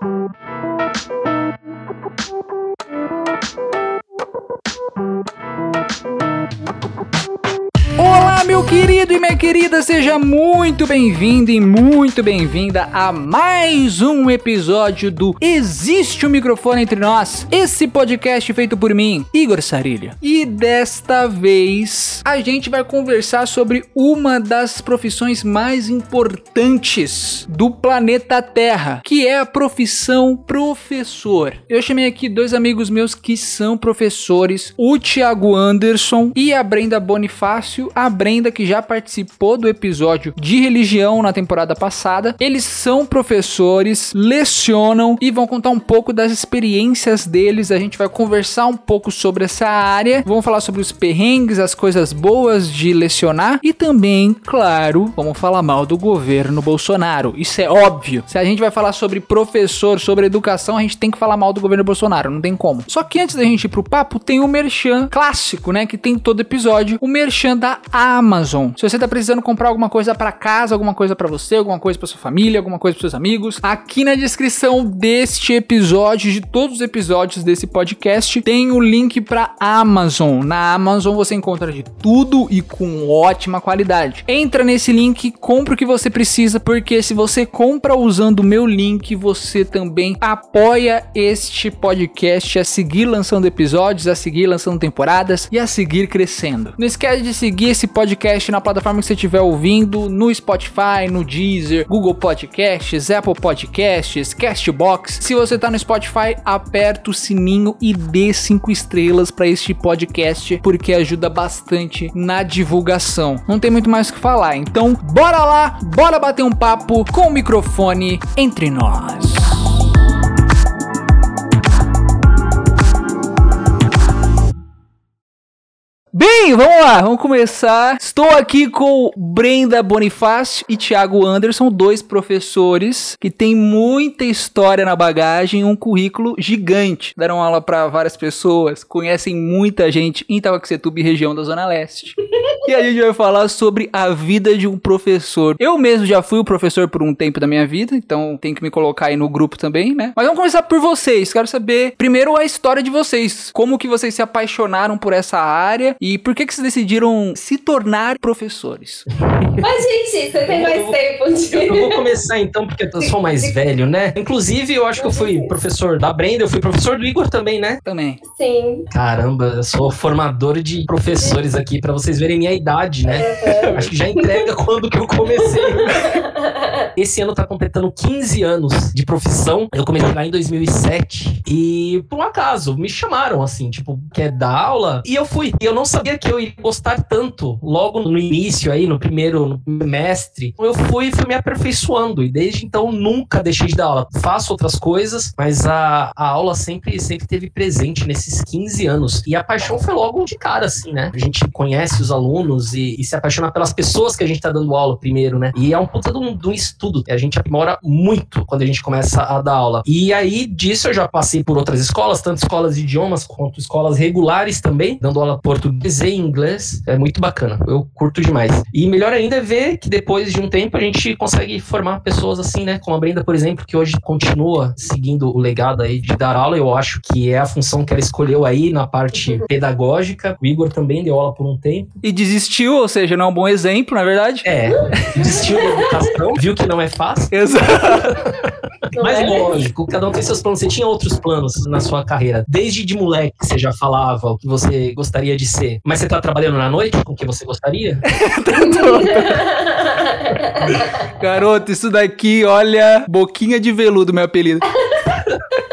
Meu querido e minha querida, seja muito bem-vindo e muito bem-vinda a mais um episódio do Existe um Microfone Entre Nós, esse podcast feito por mim, Igor Sarilha. E desta vez a gente vai conversar sobre uma das profissões mais importantes do planeta Terra, que é a profissão professor. Eu chamei aqui dois amigos meus que são professores, o Thiago Anderson e a Brenda Bonifácio a Brenda, que já participou do episódio de religião na temporada passada. Eles são professores, lecionam e vão contar um pouco das experiências deles. A gente vai conversar um pouco sobre essa área, vamos falar sobre os perrengues, as coisas boas de lecionar e também, claro, vamos falar mal do governo Bolsonaro. Isso é óbvio. Se a gente vai falar sobre professor, sobre educação, a gente tem que falar mal do governo Bolsonaro, não tem como. Só que antes da gente ir pro papo, tem o merchan clássico, né, que tem todo episódio, o merchan da Amazon. Se você tá precisando comprar alguma coisa para casa, alguma coisa para você, alguma coisa para sua família, alguma coisa para seus amigos, aqui na descrição deste episódio, de todos os episódios desse podcast, tem o link para Amazon. Na Amazon você encontra de tudo e com ótima qualidade. Entra nesse link, compra o que você precisa, porque se você compra usando o meu link, você também apoia este podcast a seguir lançando episódios, a seguir lançando temporadas e a seguir crescendo. Não esquece de seguir esse podcast na plataforma que você estiver ouvindo, no Spotify, no Deezer, Google Podcasts, Apple Podcasts, Castbox. Se você tá no Spotify, aperta o sininho e dê cinco estrelas para este podcast, porque ajuda bastante na divulgação. Não tem muito mais o que falar, então bora lá, bora bater um papo com o microfone entre nós. Bem, vamos lá, vamos começar. Estou aqui com Brenda Bonifácio e Thiago Anderson, dois professores que têm muita história na bagagem, um currículo gigante. Deram aula para várias pessoas, conhecem muita gente em Itacoaxetuba e região da Zona Leste. e a gente vai falar sobre a vida de um professor. Eu mesmo já fui o professor por um tempo da minha vida, então tenho que me colocar aí no grupo também, né? Mas vamos começar por vocês. Quero saber primeiro a história de vocês. Como que vocês se apaixonaram por essa área e por que, que vocês decidiram se tornar professores? Mas, gente, você tem mais tempo de... Eu, eu vou começar então, porque eu sou mais velho, né? Inclusive, eu acho que eu fui professor da Brenda, eu fui professor do Igor também, né? Também. Sim. Caramba, eu sou formador de professores aqui, para vocês verem minha idade, né? Uhum. Acho que já entrega quando que eu comecei. Esse ano tá completando 15 anos de profissão. Eu comecei lá em 2007 e, por um acaso, me chamaram assim, tipo, quer dar aula? E eu fui. E eu não sabia que eu ia gostar tanto logo no início aí, no primeiro no semestre. Eu fui fui me aperfeiçoando e desde então nunca deixei de dar aula. Faço outras coisas, mas a, a aula sempre sempre teve presente nesses 15 anos. E a paixão foi logo de cara assim, né? A gente conhece os alunos e, e se apaixona pelas pessoas que a gente tá dando aula primeiro, né? E é um puta de um, de um estudo. A gente aprimora muito quando a gente começa a dar aula. E aí disso eu já passei por outras escolas, tanto escolas de idiomas quanto escolas regulares também, dando aula português e inglês. É muito bacana. Eu curto demais. E melhor ainda é ver que depois de um tempo a gente consegue formar pessoas assim, né? Como a Brenda, por exemplo, que hoje continua seguindo o legado aí de dar aula. Eu acho que é a função que ela escolheu aí na parte pedagógica. O Igor também deu aula por um tempo. E desistiu, ou seja, não é um bom exemplo, na verdade. É, desistiu da educação, viu que não é fácil. Exato. Não Mas é? lógico, cada um tem seus planos. Você tinha outros planos na sua carreira. Desde de moleque você já falava o que você gostaria de ser. Mas você tá trabalhando na noite com o que você gostaria? Garoto, isso daqui, olha, boquinha de veludo, meu apelido.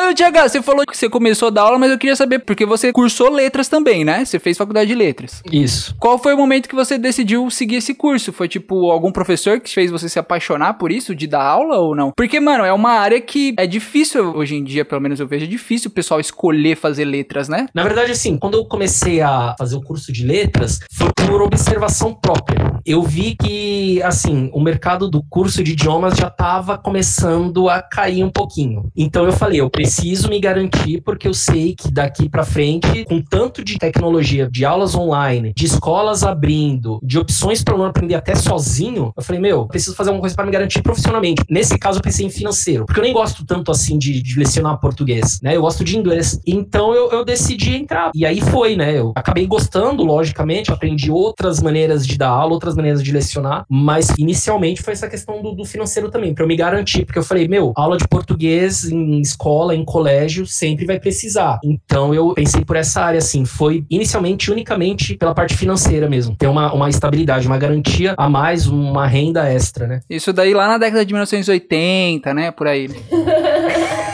Mas, Tiago, você falou que você começou a dar aula, mas eu queria saber, porque você cursou letras também, né? Você fez faculdade de letras. Isso. Qual foi o momento que você decidiu seguir esse curso? Foi, tipo, algum professor que fez você se apaixonar por isso, de dar aula ou não? Porque, mano, é uma área que é difícil, hoje em dia, pelo menos eu vejo, é difícil o pessoal escolher fazer letras, né? Na verdade, assim, quando eu comecei a fazer o curso de letras, foi por observação própria. Eu vi que, assim, o mercado do curso de idiomas já estava começando a cair um pouquinho. Então eu falei, eu preciso preciso me garantir porque eu sei que daqui para frente, com tanto de tecnologia, de aulas online, de escolas abrindo, de opções para o aluno aprender até sozinho, eu falei, meu, preciso fazer alguma coisa para me garantir profissionalmente. Nesse caso, eu pensei em financeiro, porque eu nem gosto tanto assim de, de lecionar português, né? Eu gosto de inglês. Então eu, eu decidi entrar. E aí foi, né? Eu acabei gostando, logicamente, aprendi outras maneiras de dar aula, outras maneiras de lecionar, mas inicialmente foi essa questão do, do financeiro também, para eu me garantir, porque eu falei, meu, aula de português em escola, em colégio, sempre vai precisar. Então eu pensei por essa área, assim, foi inicialmente unicamente pela parte financeira mesmo, ter uma, uma estabilidade, uma garantia a mais, uma renda extra, né? Isso daí lá na década de 1980, né? Por aí.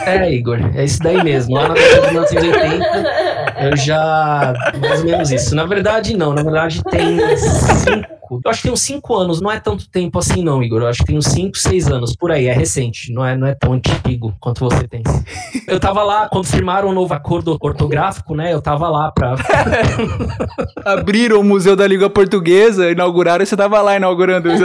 É, Igor, é isso daí mesmo. Lá na década de 1980, eu já. Mais ou menos isso. Na verdade, não. Na verdade, tem cinco. Eu acho que tem uns cinco anos, não é tanto tempo assim, não, Igor. Eu acho que tem uns cinco, seis anos, por aí, é recente, não é, não é tão antigo quanto você pensa. Eu tava lá, quando firmaram o um novo acordo ortográfico, né? Eu tava lá pra. Abriram o Museu da Língua Portuguesa, inauguraram e você tava lá inaugurando isso.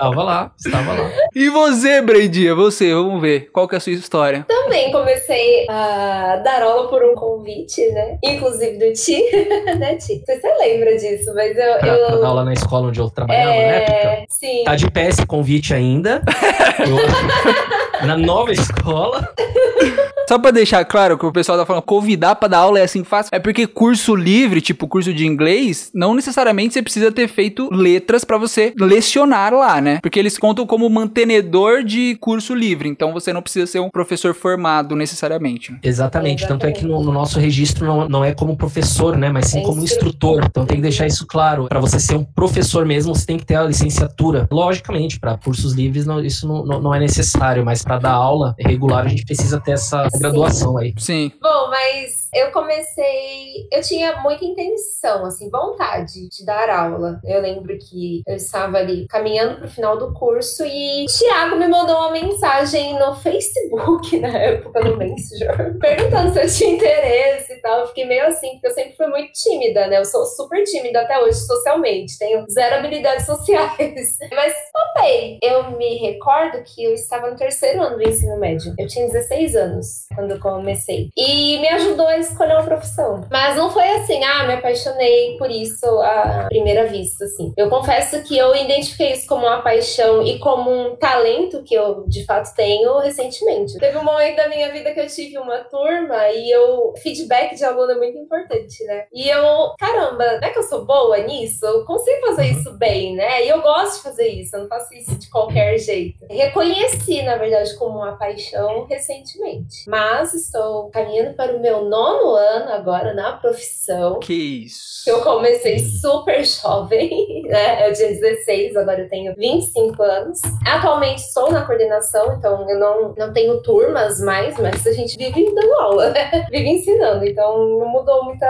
Estava lá, estava lá. E você, Breidia, você, vamos ver, qual que é a sua história? Também comecei a dar aula por um convite, né? Inclusive do Ti, né, Ti? Você lembra disso, mas eu... Pra, eu... pra dar aula na escola onde eu trabalhava, é... na época? Sim. Tá de pé esse convite ainda. eu... na nova escola. Só pra deixar claro que o pessoal tá falando, convidar pra dar aula é assim fácil. É porque curso livre, tipo curso de inglês, não necessariamente você precisa ter feito letras para você lecionar lá, né? Porque eles contam como mantenedor de curso livre. Então você não precisa ser um professor formado necessariamente. Exatamente. Exatamente. Tanto é que no, no, nosso registro não, não é como professor, né? Mas sim como instrutor. Então tem que deixar isso claro. Para você ser um professor mesmo, você tem que ter a licenciatura. Logicamente, para cursos livres, não, isso não, não, não, é necessário. Mas para dar aula regular, a gente precisa ter essa graduação aí. Sim. Bom, mas eu comecei. Eu tinha muita intenção, assim, vontade de dar aula. Eu lembro que eu estava ali caminhando pro final do curso e o Thiago me mandou uma mensagem no Facebook, na época, no Messenger, perguntando se eu tinha interesse e tal. Eu fiquei meio assim, porque eu sempre fui muito tímida, né? Eu sou super tímida até hoje, socialmente. Tenho zero habilidades sociais. Mas topei. Eu me recordo que eu estava no terceiro ano do ensino médio. Eu tinha 16 anos quando eu comecei. E me ajudou a escolher uma profissão. Mas não foi assim, ah, me apaixonei por isso à primeira vista, assim. Eu confesso que eu identifiquei isso como uma paixão e como um talento que eu de fato tenho recentemente. Teve um momento da minha vida que eu tive uma turma e eu feedback de aluno é muito importante, né? E eu, caramba, não é que eu sou boa nisso? Eu consigo fazer uhum. isso bem, né? E eu gosto de fazer isso, eu não faço isso de qualquer jeito. Reconheci, na verdade, como uma paixão recentemente. Mas estou caminhando para o meu nono ano agora na profissão. Que isso. Eu comecei super jovem, né? Eu tinha 16, agora eu tenho 25 anos. Atualmente estou na coordenação, então eu não, não tenho turmas mais, mas a gente vive dando aula, né? Vive ensinando, então não mudou muita.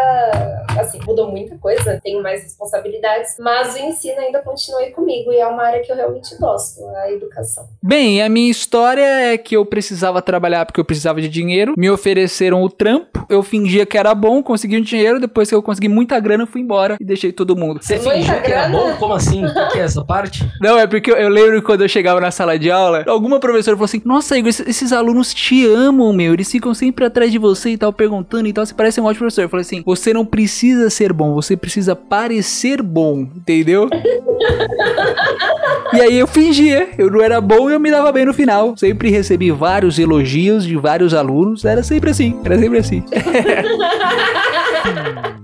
Assim, mudou muita coisa, tenho mais responsabilidades, mas o ensino ainda continua aí comigo e é uma área que eu realmente gosto, a educação. Bem, a minha história é que eu precisava trabalhar porque eu precisava de dinheiro, me ofereceram o trampo, eu fingia que era bom, consegui um dinheiro, depois que eu consegui muita grana, eu fui embora e deixei todo mundo. Você fingiu que era bom? Como assim? O que é essa parte? Não, é porque eu, eu lembro quando eu chegava na sala de aula, alguma professora falou assim: Nossa, Igor, esses, esses, alunos te amam, meu. Eles ficam sempre atrás de você e tal, perguntando e tal. Você parece um ótimo professor. Eu falei assim: Você não precisa ser bom, você precisa parecer bom, entendeu? e aí eu fingia, eu não era bom e eu me dava bem no final. Sempre recebi vários elogios de vários alunos. Era sempre assim, era sempre assim. hmm.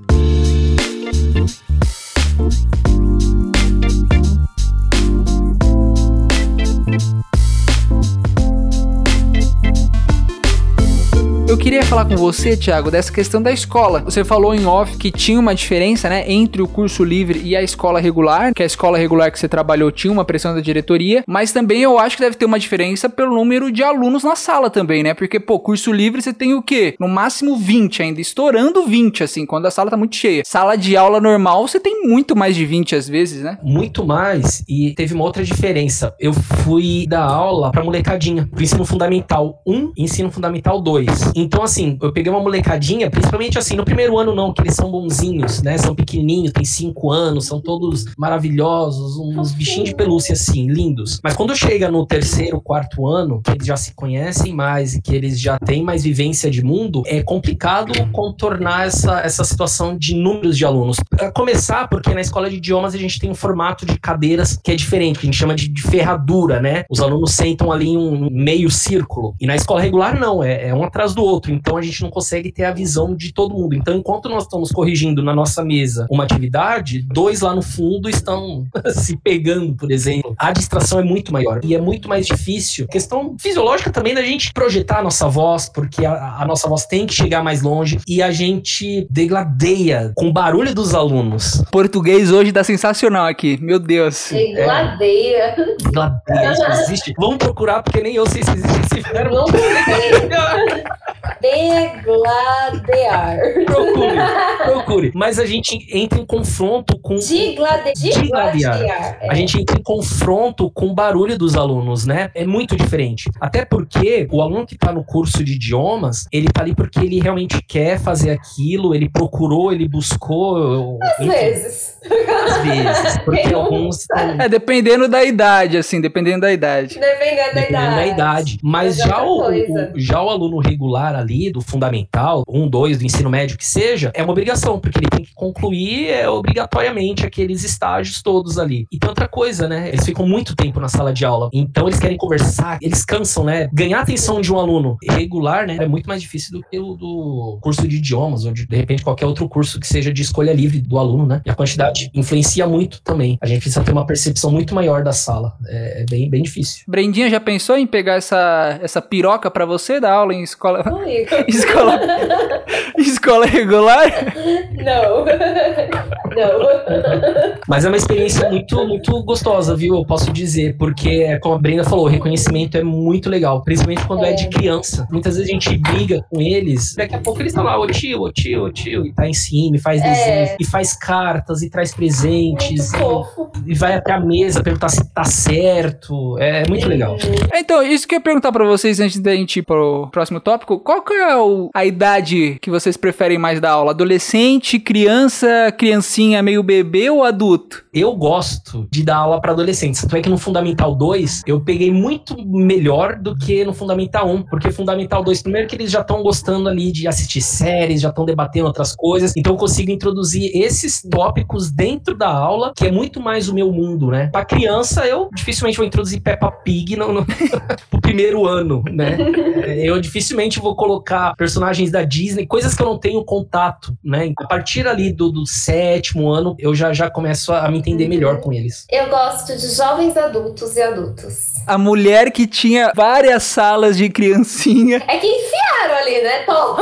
Eu queria falar com você, Thiago, dessa questão da escola. Você falou em off que tinha uma diferença, né, entre o curso livre e a escola regular, que a escola regular que você trabalhou tinha uma pressão da diretoria, mas também eu acho que deve ter uma diferença pelo número de alunos na sala também, né? Porque, pô, curso livre você tem o quê? No máximo 20 ainda, estourando 20, assim, quando a sala tá muito cheia. Sala de aula normal você tem muito mais de 20 às vezes, né? Muito mais, e teve uma outra diferença. Eu fui dar aula pra molecadinha, pro ensino fundamental 1 e ensino fundamental 2. Então, assim, eu peguei uma molecadinha, principalmente assim, no primeiro ano não, que eles são bonzinhos, né? São pequenininhos, têm cinco anos, são todos maravilhosos, uns bichinhos de pelúcia assim, lindos. Mas quando chega no terceiro, quarto ano, que eles já se conhecem mais e que eles já têm mais vivência de mundo, é complicado contornar essa, essa situação de números de alunos. Para começar, porque na escola de idiomas a gente tem um formato de cadeiras que é diferente, que a gente chama de, de ferradura, né? Os alunos sentam ali em um meio círculo. E na escola regular, não, é, é um atrás do outro. Então a gente não consegue ter a visão de todo mundo. Então, enquanto nós estamos corrigindo na nossa mesa uma atividade, dois lá no fundo estão se pegando, por exemplo. A distração é muito maior e é muito mais difícil. Questão fisiológica também da gente projetar a nossa voz, porque a, a nossa voz tem que chegar mais longe e a gente degladeia com o barulho dos alunos. Português hoje tá sensacional aqui, meu Deus. Degladeia. É. Degladeia, existe. Vamos procurar, porque nem eu sei se existe esse verbo. Não sei. Degladear. Procure, procure. Mas a gente entra em confronto com. Diglade... Digladear. Digladear. A gente entra em confronto com o barulho dos alunos, né? É muito diferente. Até porque o aluno que tá no curso de idiomas, ele tá ali porque ele realmente quer fazer aquilo, ele procurou, ele buscou. Às enfim, vezes. Às vezes. Porque alguns. tão- É, dependendo da idade, assim, dependendo da idade. Dependendo da Dependendo idade. da idade. Mas Mas é já o, o- já o aluno regular ali, do fundamental, um, dois, do ensino médio que seja, é uma obrigação, porque ele tem que concluir é, obrigatoriamente aqueles estágios todos ali. E tem outra coisa, né? Eles ficam muito tempo na sala de aula. Então eles querem conversar, eles cansam, né? Ganhar a atenção de um aluno regular, né? É muito mais difícil do que o do curso de idiomas, ou de, de repente qualquer outro curso que seja de escolha livre do aluno, né? E a quantidade influencia muito também. A gente precisa ter uma percepção muito maior da sala. É, é bem, bem difícil. Brendinha já pensou em pegar essa, essa piroca pra você dar aula em escola, Escola, escola regular? Não. Não. Mas é uma experiência muito, muito gostosa, viu? Eu posso dizer, porque, como a Brenda falou, o reconhecimento é muito legal, principalmente quando é, É. de criança. Muitas vezes a gente briga com eles, daqui a pouco eles estão lá, ô tio, ô tio, ô tio, e tá em cima, e faz É. desenhos, e faz cartas, e traz presentes, Muito fofo. e, e vai até a mesa perguntar se tá certo. É muito legal. Então, isso que eu ia perguntar pra vocês antes da gente ir pro próximo tópico. Qual que é o- a idade que vocês preferem mais da aula? Adolescente, criança, criancinha meio bebê ou adulto? Eu gosto de dar aula para adolescentes. Tanto é que no Fundamental 2 eu peguei muito melhor do que no Fundamental 1. Porque Fundamental 2, primeiro que eles já estão gostando ali de assistir séries, já estão debatendo outras coisas. Então eu consigo introduzir esses tópicos dentro da aula, que é muito mais o meu mundo, né? Pra criança, eu dificilmente vou introduzir Peppa Pig no, no pro primeiro ano, né? Eu dificilmente vou colocar personagens da Disney, coisas que eu não tenho contato, né? A partir ali do, do sétimo ano, eu já, já começo a me entender melhor com eles. Eu gosto de jovens adultos e adultos. A mulher que tinha várias salas de criancinha, É que enfiaram ali, né? Tom?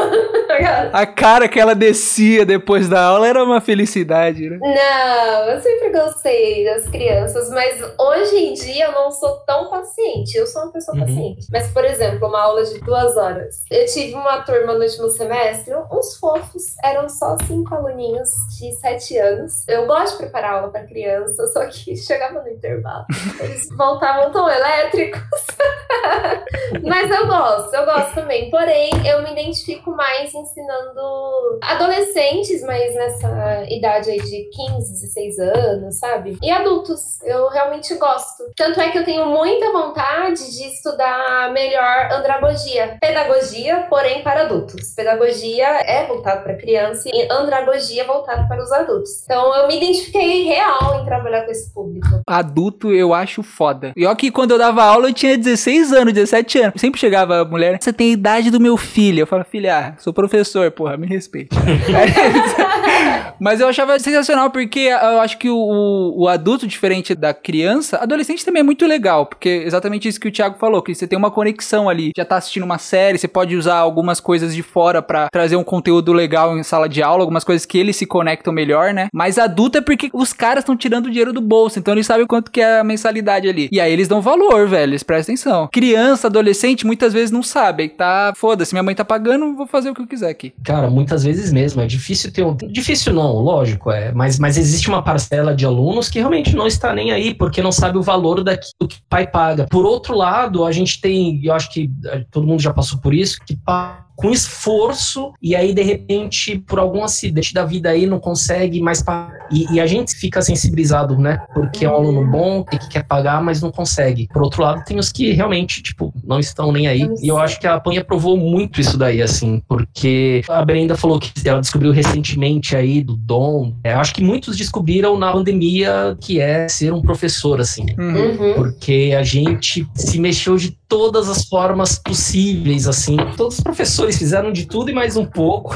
a cara que ela descia depois da aula era uma felicidade, né? Não, eu sempre gostei das crianças, mas hoje em dia eu não sou tão paciente. Eu sou uma pessoa Uhum. paciente. Mas, por exemplo, uma aula de duas horas. Eu tive uma turma no último semestre, uns fofos, eram só cinco aluninhos de sete anos. Eu gosto de preparar aula para criança, só que chegava no intervalo, eles voltavam tão elétricos. Mas eu gosto, eu gosto também. Porém, eu me identifico mais ensinando adolescentes, mas nessa idade aí de 15, 16 anos, sabe? E adultos. Eu realmente gosto. Tanto é que eu tenho muita vontade de estudar melhor andragogia. Pedagogia, porém para adultos. Pedagogia é voltado para criança e andragogia é voltado para os adultos. Então eu me identifiquei real em trabalhar com esse público. Adulto eu acho foda. E ó que quando eu dava aula eu tinha 16 anos, 17 anos. Sempre chegava a mulher, você tem a idade do meu filho. Eu falava, filha, sou professor, porra, me respeite. Mas eu achava sensacional porque eu acho que o, o adulto, diferente da criança, adolescente também é muito legal, porque é exatamente isso que o Thiago falou, que você tem uma conexão ali, já tá assistindo uma série, você pode usar algumas coisas de fora pra trazer um conteúdo legal em sala de aula, algumas coisas que eles se conectam melhor, né? Mas adulto é porque os caras estão tirando o dinheiro do bolso, então eles sabem quanto que é a mensalidade ali. E aí eles dão valor, velho, eles prestam atenção. Criança, adolescente, muitas vezes não sabe, tá, foda-se, minha mãe tá pagando, vou fazer o que eu quiser aqui. Cara, muitas vezes mesmo. É difícil ter um. Difícil não, lógico, é. Mas, mas existe uma parcela de alunos que realmente não está nem aí, porque não sabe o valor daquilo que o pai paga. Por outro lado, a gente tem, eu acho que eh, todo mundo já passou por isso, que pa- com esforço, e aí, de repente, por algum acidente da vida aí, não consegue mais pagar. E, e, a gente fica sensibilizado, né? Porque é um aluno bom, que quer pagar, mas não consegue. Por outro lado, tem os que realmente, tipo, não estão nem aí. E eu acho que a Panha provou muito isso daí, assim, porque a Brenda falou que ela descobriu recentemente aí do dom. É, eu acho que muitos descobriram na pandemia que é ser um professor, assim. Uhum. Porque a gente se mexeu de todas as formas possíveis, assim. Todos os professores fizeram de tudo e mais um pouco.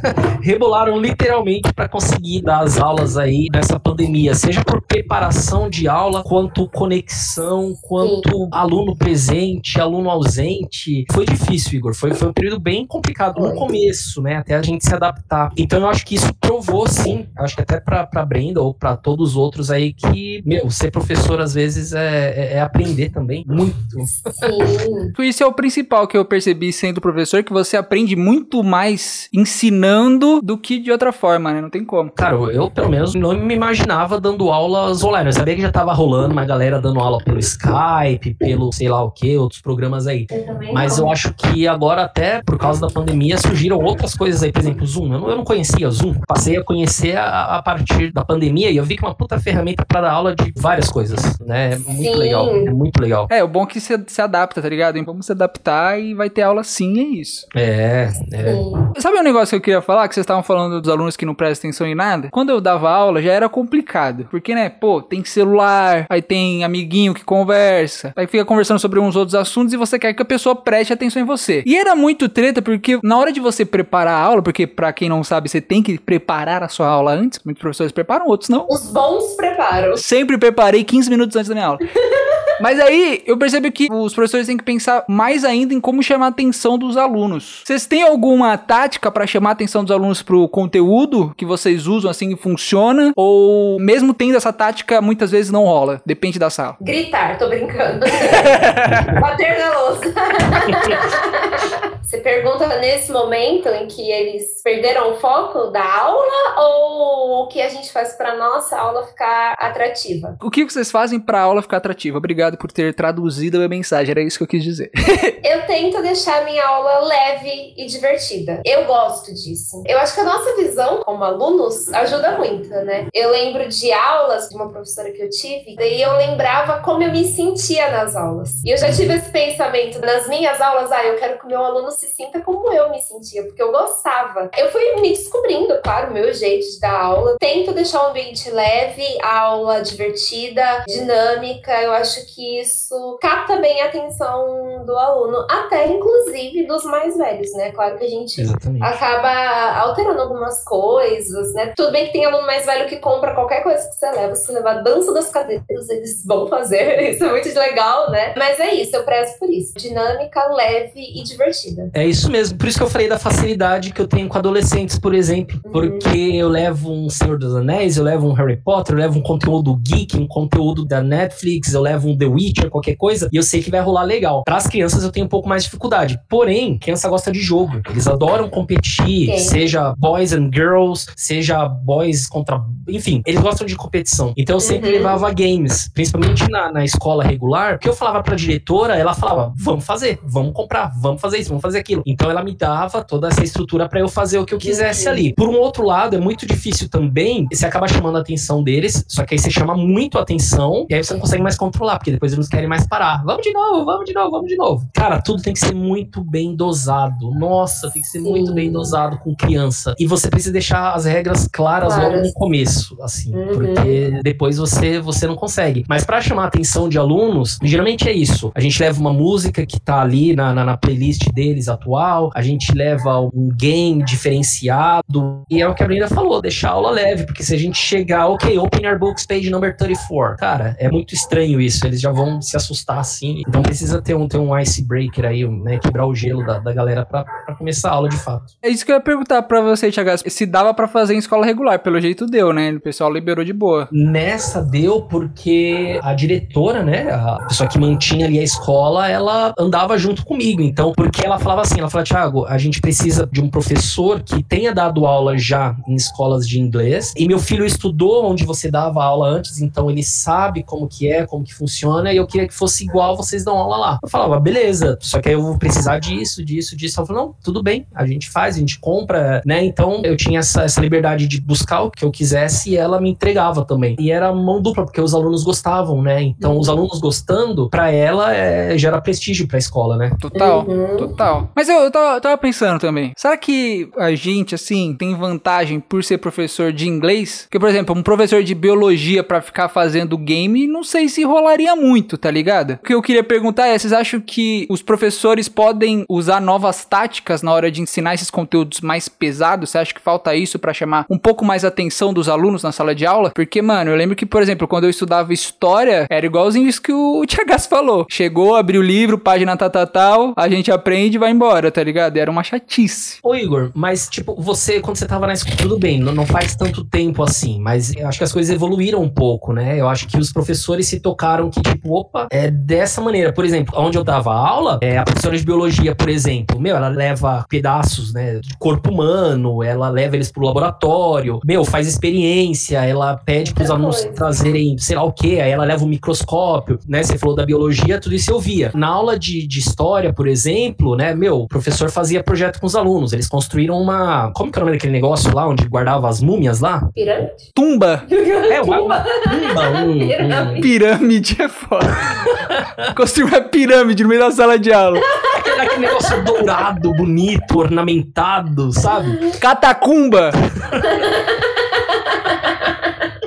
Rebolaram literalmente para conseguir dar as aulas aí nessa pandemia, seja por preparação de aula, quanto conexão, quanto Sim. aluno presente, aluno ausente. Foi difícil, Igor. Foi, foi um período bem complicado no começo, né? Até a gente se adaptar. Então eu acho que isso provou, sim. Acho que até pra, pra Brenda ou para todos os outros aí que, meu, ser professor às vezes é, é, é aprender também muito. Sim. Isso é o principal que eu percebi sendo professor, que você aprende muito mais ensinando do que de outra forma, né? Não tem como. Cara, eu pelo menos não me imaginava dando aulas online. Eu sabia que já tava rolando uma galera dando aula pelo Skype, pelo sei lá o que, outros programas aí. Eu Mas não. eu acho que agora, até por causa da pandemia, surgiram outras coisas aí. Por exemplo, Zoom. Eu não, eu não conhecia Zoom. Passei a conhecer a, a, partir da pandemia e eu vi que é uma puta ferramenta para dar aula de várias coisas, né? É muito Sim. legal. É muito legal. É, o bom é que você se adapta adapta, tá ligado? Vamos se adaptar e vai ter aula sim, é isso. É, é. Sabe um negócio que eu queria falar? Que vocês estavam falando dos alunos que não prestam atenção em nada? Quando eu dava aula já era complicado. Porque, né, pô, tem celular, aí tem amiguinho que conversa, aí fica conversando sobre uns outros assuntos e você quer que a pessoa preste atenção em você. E era muito treta porque na hora de você preparar a aula, porque para quem não sabe, você tem que preparar a sua aula antes, muitos professores preparam, outros não. Os bons preparam. Sempre preparei 15 minutos antes da minha aula. Mas aí eu percebo que os professores têm que pensar mais ainda em como chamar a atenção dos alunos. Vocês têm alguma tática para chamar a atenção dos alunos pro conteúdo que vocês usam assim e funciona? Ou mesmo tendo essa tática, muitas vezes não rola? Depende da sala. Gritar, tô brincando. Bater na louça. Você pergunta nesse momento em que eles perderam o foco da aula ou o que a gente faz para nossa aula ficar atrativa? O que vocês fazem para a aula ficar atrativa? Obrigado por ter traduzido a minha mensagem, era isso que eu quis dizer. eu tento deixar a minha aula leve e divertida. Eu gosto disso. Eu acho que a nossa visão como alunos ajuda muito, né? Eu lembro de aulas de uma professora que eu tive, daí eu lembrava como eu me sentia nas aulas. E eu já tive esse pensamento nas minhas aulas, ah, eu quero que o meu aluno se sinta como eu me sentia, porque eu gostava. Eu fui me descobrindo, claro, o meu jeito de dar aula. Tento deixar o ambiente leve, a aula divertida, dinâmica. Eu acho que isso capta bem a atenção do aluno, até inclusive dos mais velhos, né? Claro que a gente Exatamente. acaba alterando algumas coisas, né? Tudo bem que tem aluno mais velho que compra qualquer coisa que você leva. Se levar dança das cadeiras, eles vão fazer. Isso é muito legal, né? Mas é isso, eu prezo por isso. Dinâmica, leve e divertida. É isso mesmo. Por isso que eu falei da facilidade que eu tenho com adolescentes, por exemplo. Uhum. Porque eu levo um Senhor dos Anéis, eu levo um Harry Potter, eu levo um conteúdo geek, um conteúdo da Netflix, eu levo um The Witcher, qualquer coisa, e eu sei que vai rolar legal. Para as crianças eu tenho um pouco mais de dificuldade. Porém, criança gosta de jogo. Eles adoram competir, seja boys and girls, seja boys contra. Enfim, eles gostam de competição. Então eu sempre uhum. levava games, principalmente na, na escola regular, que eu falava pra diretora, ela falava: vamos fazer, vamos comprar, vamos fazer isso, vamos fazer aquilo. Então ela me dava toda essa estrutura para eu fazer o que eu quisesse ali. Por um outro lado, é muito difícil também, você acaba chamando a atenção deles, só que aí você chama muito a atenção e aí você não consegue mais controlar, porque depois eles querem mais parar. Vamos de novo, vamos de novo, vamos de novo. Cara, tudo tem que ser muito bem dosado. Nossa, tem que ser Sim. muito bem dosado com criança. E você precisa deixar as regras claras logo no começo, assim, uhum. porque depois você você não consegue. Mas para chamar a atenção de alunos, geralmente é isso. A gente leva uma música que tá ali na, na, na playlist deles atual, a gente leva um game diferenciado, e é o que a Brenda falou, deixar a aula leve, porque se a gente chegar, ok, open our books, page number 34, cara, é muito estranho isso, eles já vão se assustar assim, então precisa ter um, ter um icebreaker aí, né, quebrar o gelo da, da galera pra, pra começar a aula de fato. É isso que eu ia perguntar pra você, Thiago, se dava pra fazer em escola regular, pelo jeito deu, né, o pessoal liberou de boa. Nessa deu porque a diretora, né, a pessoa que mantinha ali a escola, ela andava junto comigo, então, porque ela falava assim, ela falava, Thiago, a gente precisa de um professor que tenha dado aula já em escolas de inglês. E meu filho estudou onde você dava aula antes, então ele sabe como que é, como que funciona, e eu queria que fosse igual vocês dão aula lá. Eu falava, falava, beleza, só que aí eu vou precisar disso, disso, disso. Ela falou, não, tudo bem, a gente faz, a gente compra, né? Então eu tinha essa, essa liberdade de buscar o que eu quisesse e ela me entregava também. E era mão dupla, porque os alunos gostavam, né? Então os alunos gostando, para ela é, gera prestígio pra escola, né? Total, Uhum. total. Mas eu, eu tava, eu tava pensando também, será que a gente, assim, tem vantagem por ser professor de inglês? Porque, por exemplo, um professor de biologia pra ficar fazendo game, não sei se rolaria muito, tá ligado? O que eu queria perguntar é, vocês acham que os professores podem usar novas táticas na hora de ensinar esses conteúdos mais pesados? Você acha que falta isso pra chamar um pouco mais a atenção dos alunos na sala de aula? Porque, mano, eu lembro que, por exemplo, quando eu estudava história, era igualzinho isso que o Tiagas falou. Chegou, abriu o livro, página tal, tal, tal, a gente aprende e vai embora, tá ligado? Era uma chatice. Ô Igor, mas tipo, você, quando você tava na escola, tudo bem, não, não faz tanto tempo assim, mas eu acho que as coisas evoluíram um pouco, né? Eu acho que os professores se tocaram que, tipo, opa, é dessa maneira. Por exemplo, onde eu dava aula, é, a professora de biologia, por exemplo, meu, ela leva pedaços, né, de corpo humano, ela leva eles pro laboratório, meu, faz experiência, ela pede pros Muita alunos coisa. trazerem, sei lá o que, aí ela leva o microscópio, né? Você falou da biologia, tudo isso eu via. Na aula de, de história, por exemplo, né, meu, o professor fazia projeto com os alunos, eles construíram uma, como que é o nome daquele negócio lá, onde guardava as múmias lá? Pirâmide? Tumba! É, uma, uma tumba, um, um, Pirâmide. Pirâmide é foda. Construir uma pirâmide no meio da sala de aula. aquele, aquele negócio dourado, bonito, ornamentado, sabe? Catacumba!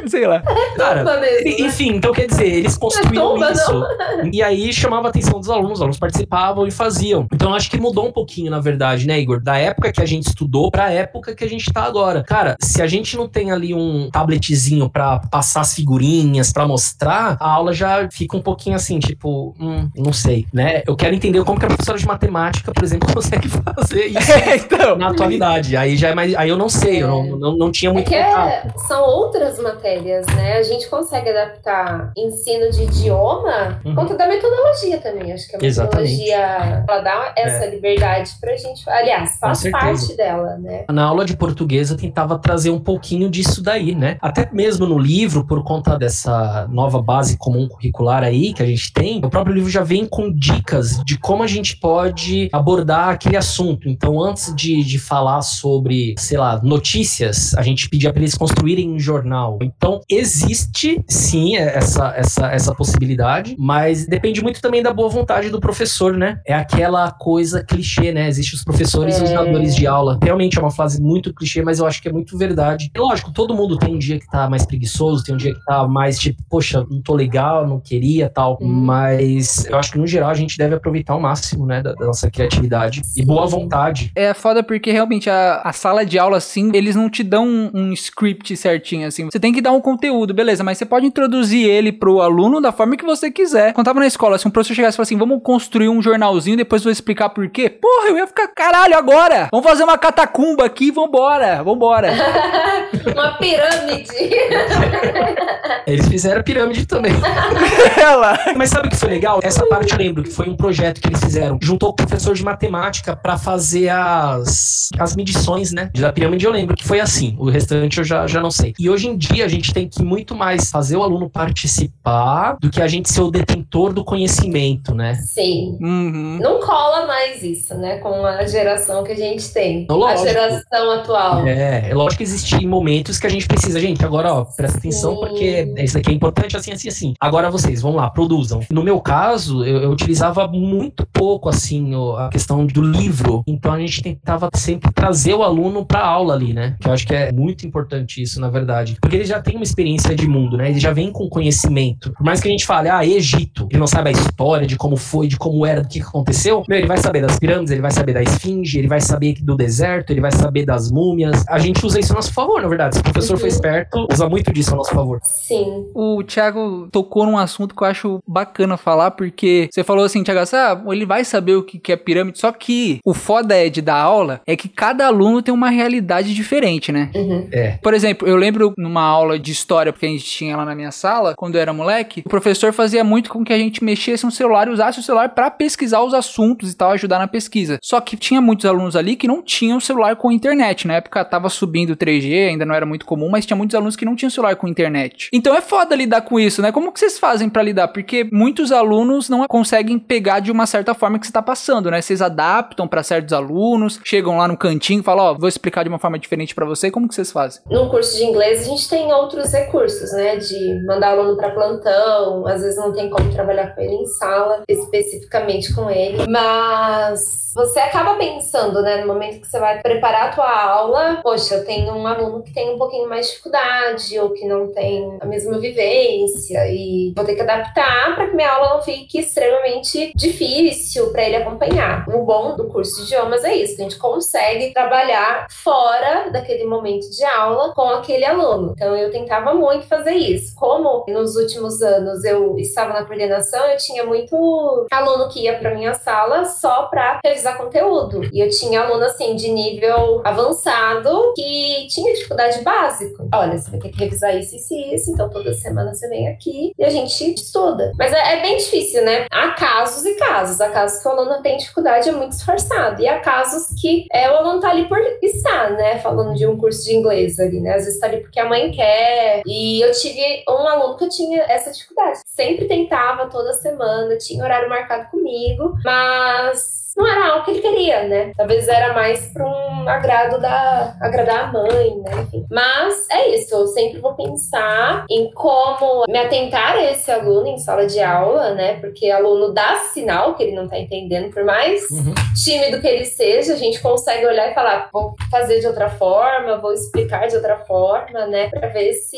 Sei lá. Cara, mesmo, E- né? Enfim, então quer dizer, eles construíram tumba, isso. E aí chamava a atenção dos alunos, os alunos participavam e faziam. Então eu acho que mudou um pouquinho, na verdade, né, Igor? Da época que a gente estudou pra época que a gente tá agora. Cara, se a gente não tem ali um tabletzinho pra passar as figurinhas, pra mostrar, a aula já fica um pouquinho assim, tipo, hum, não sei, né? Eu quero entender como que a professora de matemática, por exemplo, consegue fazer isso. É, então. Na atualidade, aí já é mais. Aí eu não sei, eu não, não, não tinha É muito que contato. é- são outras matérias, né? A gente consegue adaptar ensino de idioma Uhum. por conta da metodologia também. Acho que a Exatamente. metodologia ela dá essa liberdade pra gente. Aliás, faz parte dela, né? Na aula de português eu tentava trazer um pouquinho disso daí, né? Até mesmo no livro, por conta dessa nova base comum curricular aí que a gente tem, o próprio livro já vem com dicas de como a gente pode abordar aquele assunto. Então, antes de, de falar sobre, sei lá, notícias, a gente pedia para eles construírem um jornal. Então, existe sim essa, essa, essa possibilidade, mas depende muito também da boa vontade do professor, né? É aquela coisa clichê, né? Existem os professores e os É. dadores de aula. Realmente é uma frase muito clichê, mas eu acho que é muito verdade. E lógico, todo mundo tem um dia que tá mais preguiçoso, tem um dia que tá mais tipo, poxa, não tô legal, não queria tal. Uhum. Mas eu acho que no geral a gente deve aproveitar o máximo, né, da, da nossa criatividade e Sim. boa vontade. É foda porque realmente a, a sala de aula, assim, eles não te dão um, um script certinho, assim. Você tem que dar um conteúdo, beleza, mas você pode introduzir ele pro aluno da forma que você quiser. Quando tava na escola, se um professor chegasse e falasse assim, vamos construir um jornalzinho, depois eu vou explicar por quê. Porra, eu ia ficar, caralho, agora! Vamos fazer uma catacumba aqui, vambora, vambora. Uma pirâmide. Eles fizeram a pirâmide também. Ela. Mas sabe o que foi legal? Essa parte eu lembro que foi um projeto que eles fizeram. Juntou com o professor de matemática pra fazer as, as medições, né? Da pirâmide eu lembro que foi assim. O restante eu já, já não sei. E hoje em dia a gente tem que muito mais fazer o aluno participar do que a gente ser o detentor do conhecimento, né? Sim. Uhum. Não cola mais isso, né? Com a geração que a gente tem. Lógico. A geração atual. É, é lógico que existem momentos que a gente precisa, gente, agora, ó, presta atenção Sim. porque isso daqui é importante, assim, assim, assim. Agora vocês, vão lá, produzam. No meu caso, eu, eu utilizava muito pouco, assim, a questão do livro. Então a gente tentava sempre trazer o aluno pra aula ali, né? Que eu acho que é muito importante isso, na verdade. Porque ele já tem uma experiência de mundo, né? Ele já vem com conhecimento. Por mais que a gente fale, ah, Egito, ele não sabe a história de como foi, de como era, do que aconteceu. Meu, ele vai saber das pirâmides, ele vai saber da esfinge, ele vai saber do deserto, ele vai saber das múmias. A gente usa isso a nosso favor, na verdade. Se o professor Uhum. foi esperto, usa muito disso a nosso favor. Sim. O Thiago tocou num assunto que eu acho bacana falar, porque você falou assim, Thiago, ah, ele vai saber o que que é pirâmide, só que o foda é de dar aula é que cada aluno tem uma realidade diferente, né? Uhum. É. Por exemplo, eu lembro numa aula de história, porque a gente tinha lá na minha sala, quando eu era moleque, o professor fazia muito com que a gente mexesse no celular e usasse o celular para pesquisar os assuntos e tal, ajudar na pesquisa. Só que tinha muitos alunos ali que não tinham celular com internet. Na época tava subindo 3G, ainda não era muito comum, mas tinha muitos alunos que não tinham celular com internet. Então é foda lidar com isso, né? Como que vocês fazem para lidar? Porque muitos alunos não conseguem pegar de uma certa forma que você tá passando, né? Vocês adaptam para certos alunos, chegam lá no cantinho e falam, ó, oh, vou explicar de uma forma diferente para você. Como que vocês fazem? No curso de inglês a gente tem recursos, né? De mandar aluno para plantão, às vezes não tem como trabalhar com ele em sala, especificamente com ele, mas você acaba pensando, né, no momento que você vai preparar a tua aula, poxa, eu tenho um aluno que tem um pouquinho mais de dificuldade ou que não tem a mesma vivência e vou ter que adaptar para que minha aula não fique extremamente difícil para ele acompanhar. O bom do curso de idiomas é isso, a gente consegue trabalhar fora daquele momento de aula com aquele aluno. Então eu tentava muito fazer isso. Como nos últimos anos eu estava na coordenação, eu tinha muito aluno que ia para minha sala só para revisar conteúdo. E eu tinha aluno assim de nível avançado que tinha dificuldade básica. Olha, você vai ter que revisar isso, isso e isso, então toda semana você vem aqui e a gente estuda. Mas é, é bem difícil, né? Há casos e casos. Há casos que o aluno tem dificuldade, é muito esforçado. E há casos que é, o aluno tá ali por estar, né? Falando de um curso de inglês ali, né? Às vezes tá ali porque a mãe quer. E eu tive um aluno que eu tinha essa dificuldade. Sempre tentava toda semana, tinha horário marcado comigo, mas não era algo que ele queria, né? Talvez era mais para um agrado da agradar a mãe, né? Enfim. Mas é isso, eu sempre vou pensar em como me atentar a esse aluno em sala de aula, né? Porque aluno dá sinal que ele não tá entendendo, por mais uhum. tímido que ele seja, a gente consegue olhar e falar, vou fazer de outra forma, vou explicar de outra forma, né? Para ver se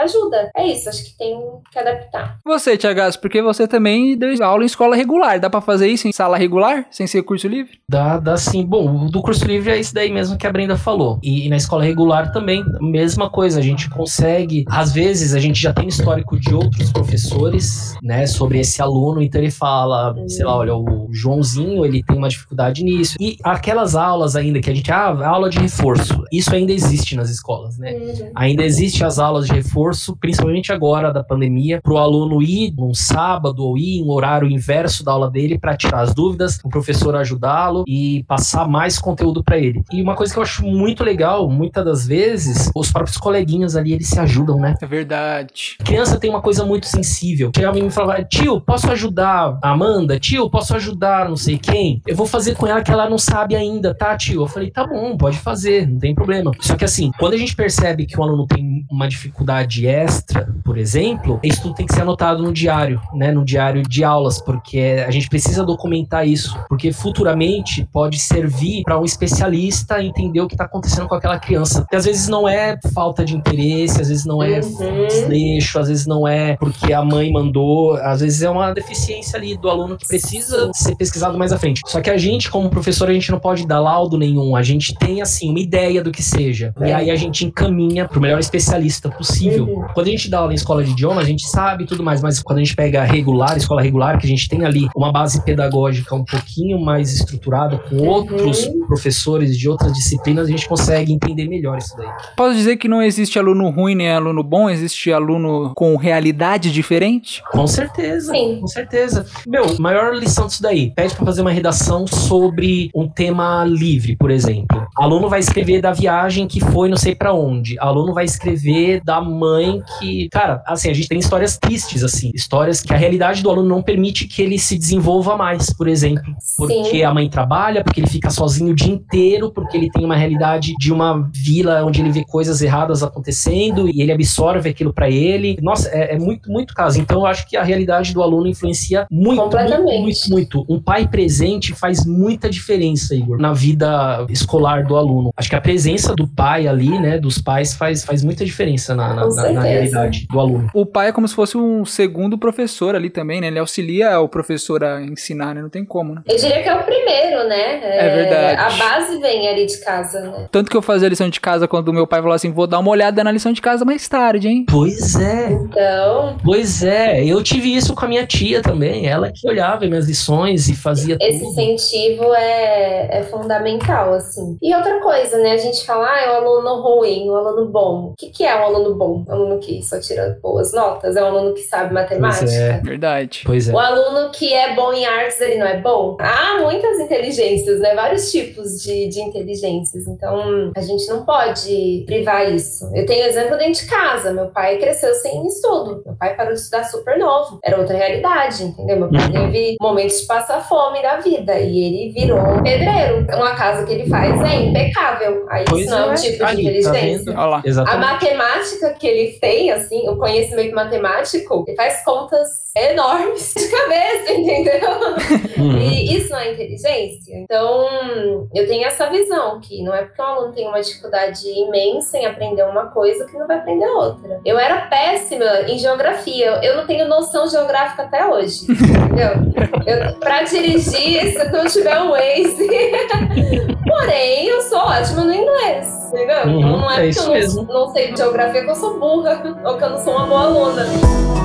ajuda. É isso, acho que tem que adaptar. Você, Tiago, porque você também deu aula em escola regular, dá para fazer isso em sala regular? Sem ser curso livre? Dá, dá sim. Bom, do curso livre é isso daí mesmo que a Brenda falou. E, e, na escola regular também, mesma coisa. A gente consegue, às vezes, a gente já tem histórico de outros professores, né, sobre esse aluno, então ele fala, sei lá, olha, o Joãozinho, ele tem uma dificuldade nisso. E aquelas aulas ainda que a gente, ah, aula de reforço, isso ainda existe nas escolas, né? Uhum. Ainda existe as aulas de reforço, principalmente agora da pandemia, para o aluno ir num sábado ou ir em um horário inverso da aula dele para tirar as dúvidas. O professor professor ajudá-lo e passar mais conteúdo para ele. E uma coisa que eu acho muito legal, muitas das vezes, os próprios coleguinhas ali, eles se ajudam, né? É verdade. A criança tem uma coisa muito sensível. Chegava e me falava, tio, posso ajudar a Amanda? Tio, posso ajudar não sei quem? Eu vou fazer com ela que ela não sabe ainda, tá, tio? Eu falei, tá bom, pode fazer, não tem problema. Só que assim, quando a gente percebe que o aluno tem uma dificuldade extra, por exemplo, isso tudo tem que ser anotado no diário, né? No diário de aulas, porque a gente precisa documentar isso. Porque futuramente pode servir para um especialista entender o que está acontecendo com aquela criança. Que às vezes não é falta de interesse, às vezes não é uhum. desleixo, às vezes não é porque a mãe mandou, às vezes é uma deficiência ali do aluno que precisa ser pesquisado mais à frente. Só que a gente, como professor, a gente não pode dar laudo nenhum, a gente tem assim uma ideia do que seja. E aí a gente encaminha para o melhor especialista possível. Uhum. Quando a gente dá aula em escola de idioma, a gente sabe tudo mais, mas quando a gente pega regular, escola regular, que a gente tem ali uma base pedagógica um pouquinho mais estruturado com outros uhum. professores de outras disciplinas, a gente consegue entender melhor isso daí. Posso dizer que não existe aluno ruim nem aluno bom, existe aluno com realidade diferente? Com certeza, Sim. com certeza. Meu, maior lição disso daí, pede para fazer uma redação sobre um tema livre, por exemplo. Aluno vai escrever da viagem que foi não sei para onde. Aluno vai escrever da mãe que, cara, assim, a gente tem histórias tristes assim, histórias que a realidade do aluno não permite que ele se desenvolva mais, por exemplo. Por porque a mãe trabalha, porque ele fica sozinho o dia inteiro, porque ele tem uma realidade de uma vila onde ele vê coisas erradas acontecendo e ele absorve aquilo para ele. Nossa, é, é, muito, muito caso. Então eu acho que a realidade do aluno influencia muito, muito, muito, muito. Um pai presente faz muita diferença, Igor, na vida escolar do aluno. Acho que a presença do pai ali, né, dos pais faz, faz muita diferença na, na, na, na realidade do aluno. O pai é como se fosse um segundo professor ali também, né? Ele auxilia o professor a ensinar, né? Não tem como, né? Eu diria que é o primeiro, né? É, é verdade. A base vem ali de casa, né? Tanto que eu fazia a lição de casa quando meu pai falou assim: vou dar uma olhada na lição de casa mais tarde, hein? Pois é. Então. Pois é, eu tive isso com a minha tia também. Ela que olhava minhas lições e fazia Esse tudo. incentivo é, é fundamental, assim. E outra coisa, né? A gente fala, ah, é o aluno ruim, o aluno bom. O que, que é um aluno bom? Um aluno que só tira boas notas? É um aluno que sabe matemática? Pois é. Verdade. Pois é. O aluno que é bom em artes, ele não é bom? Há muitas inteligências, né? Vários tipos de, de inteligências. Então, a gente não pode privar isso. Eu tenho exemplo dentro de casa. Meu pai cresceu sem estudo. Meu pai parou de estudar super novo. Era outra realidade, entendeu? Meu pai teve momentos de passar fome da vida. E ele virou pedreiro. Uma casa que ele faz é impecável. Aí Pois isso não é um é. tipo de tá inteligência. lá. A matemática que ele tem, assim, o conhecimento matemático, ele faz contas enormes de cabeça, entendeu? Uhum. E isso não é inteligência? Então, eu tenho essa visão, que não é porque um aluno tem uma dificuldade imensa em aprender uma coisa que não vai aprender outra. Eu era péssima em geografia, eu não tenho noção geográfica até hoje, entendeu? Eu, pra dirigir, se eu não tiver um Waze. Porém, eu sou ótima no inglês, entendeu? Uhum, então não é, é porque isso eu não, mesmo. não sei de geografia que eu sou burra, ou que eu não sou uma boa aluna.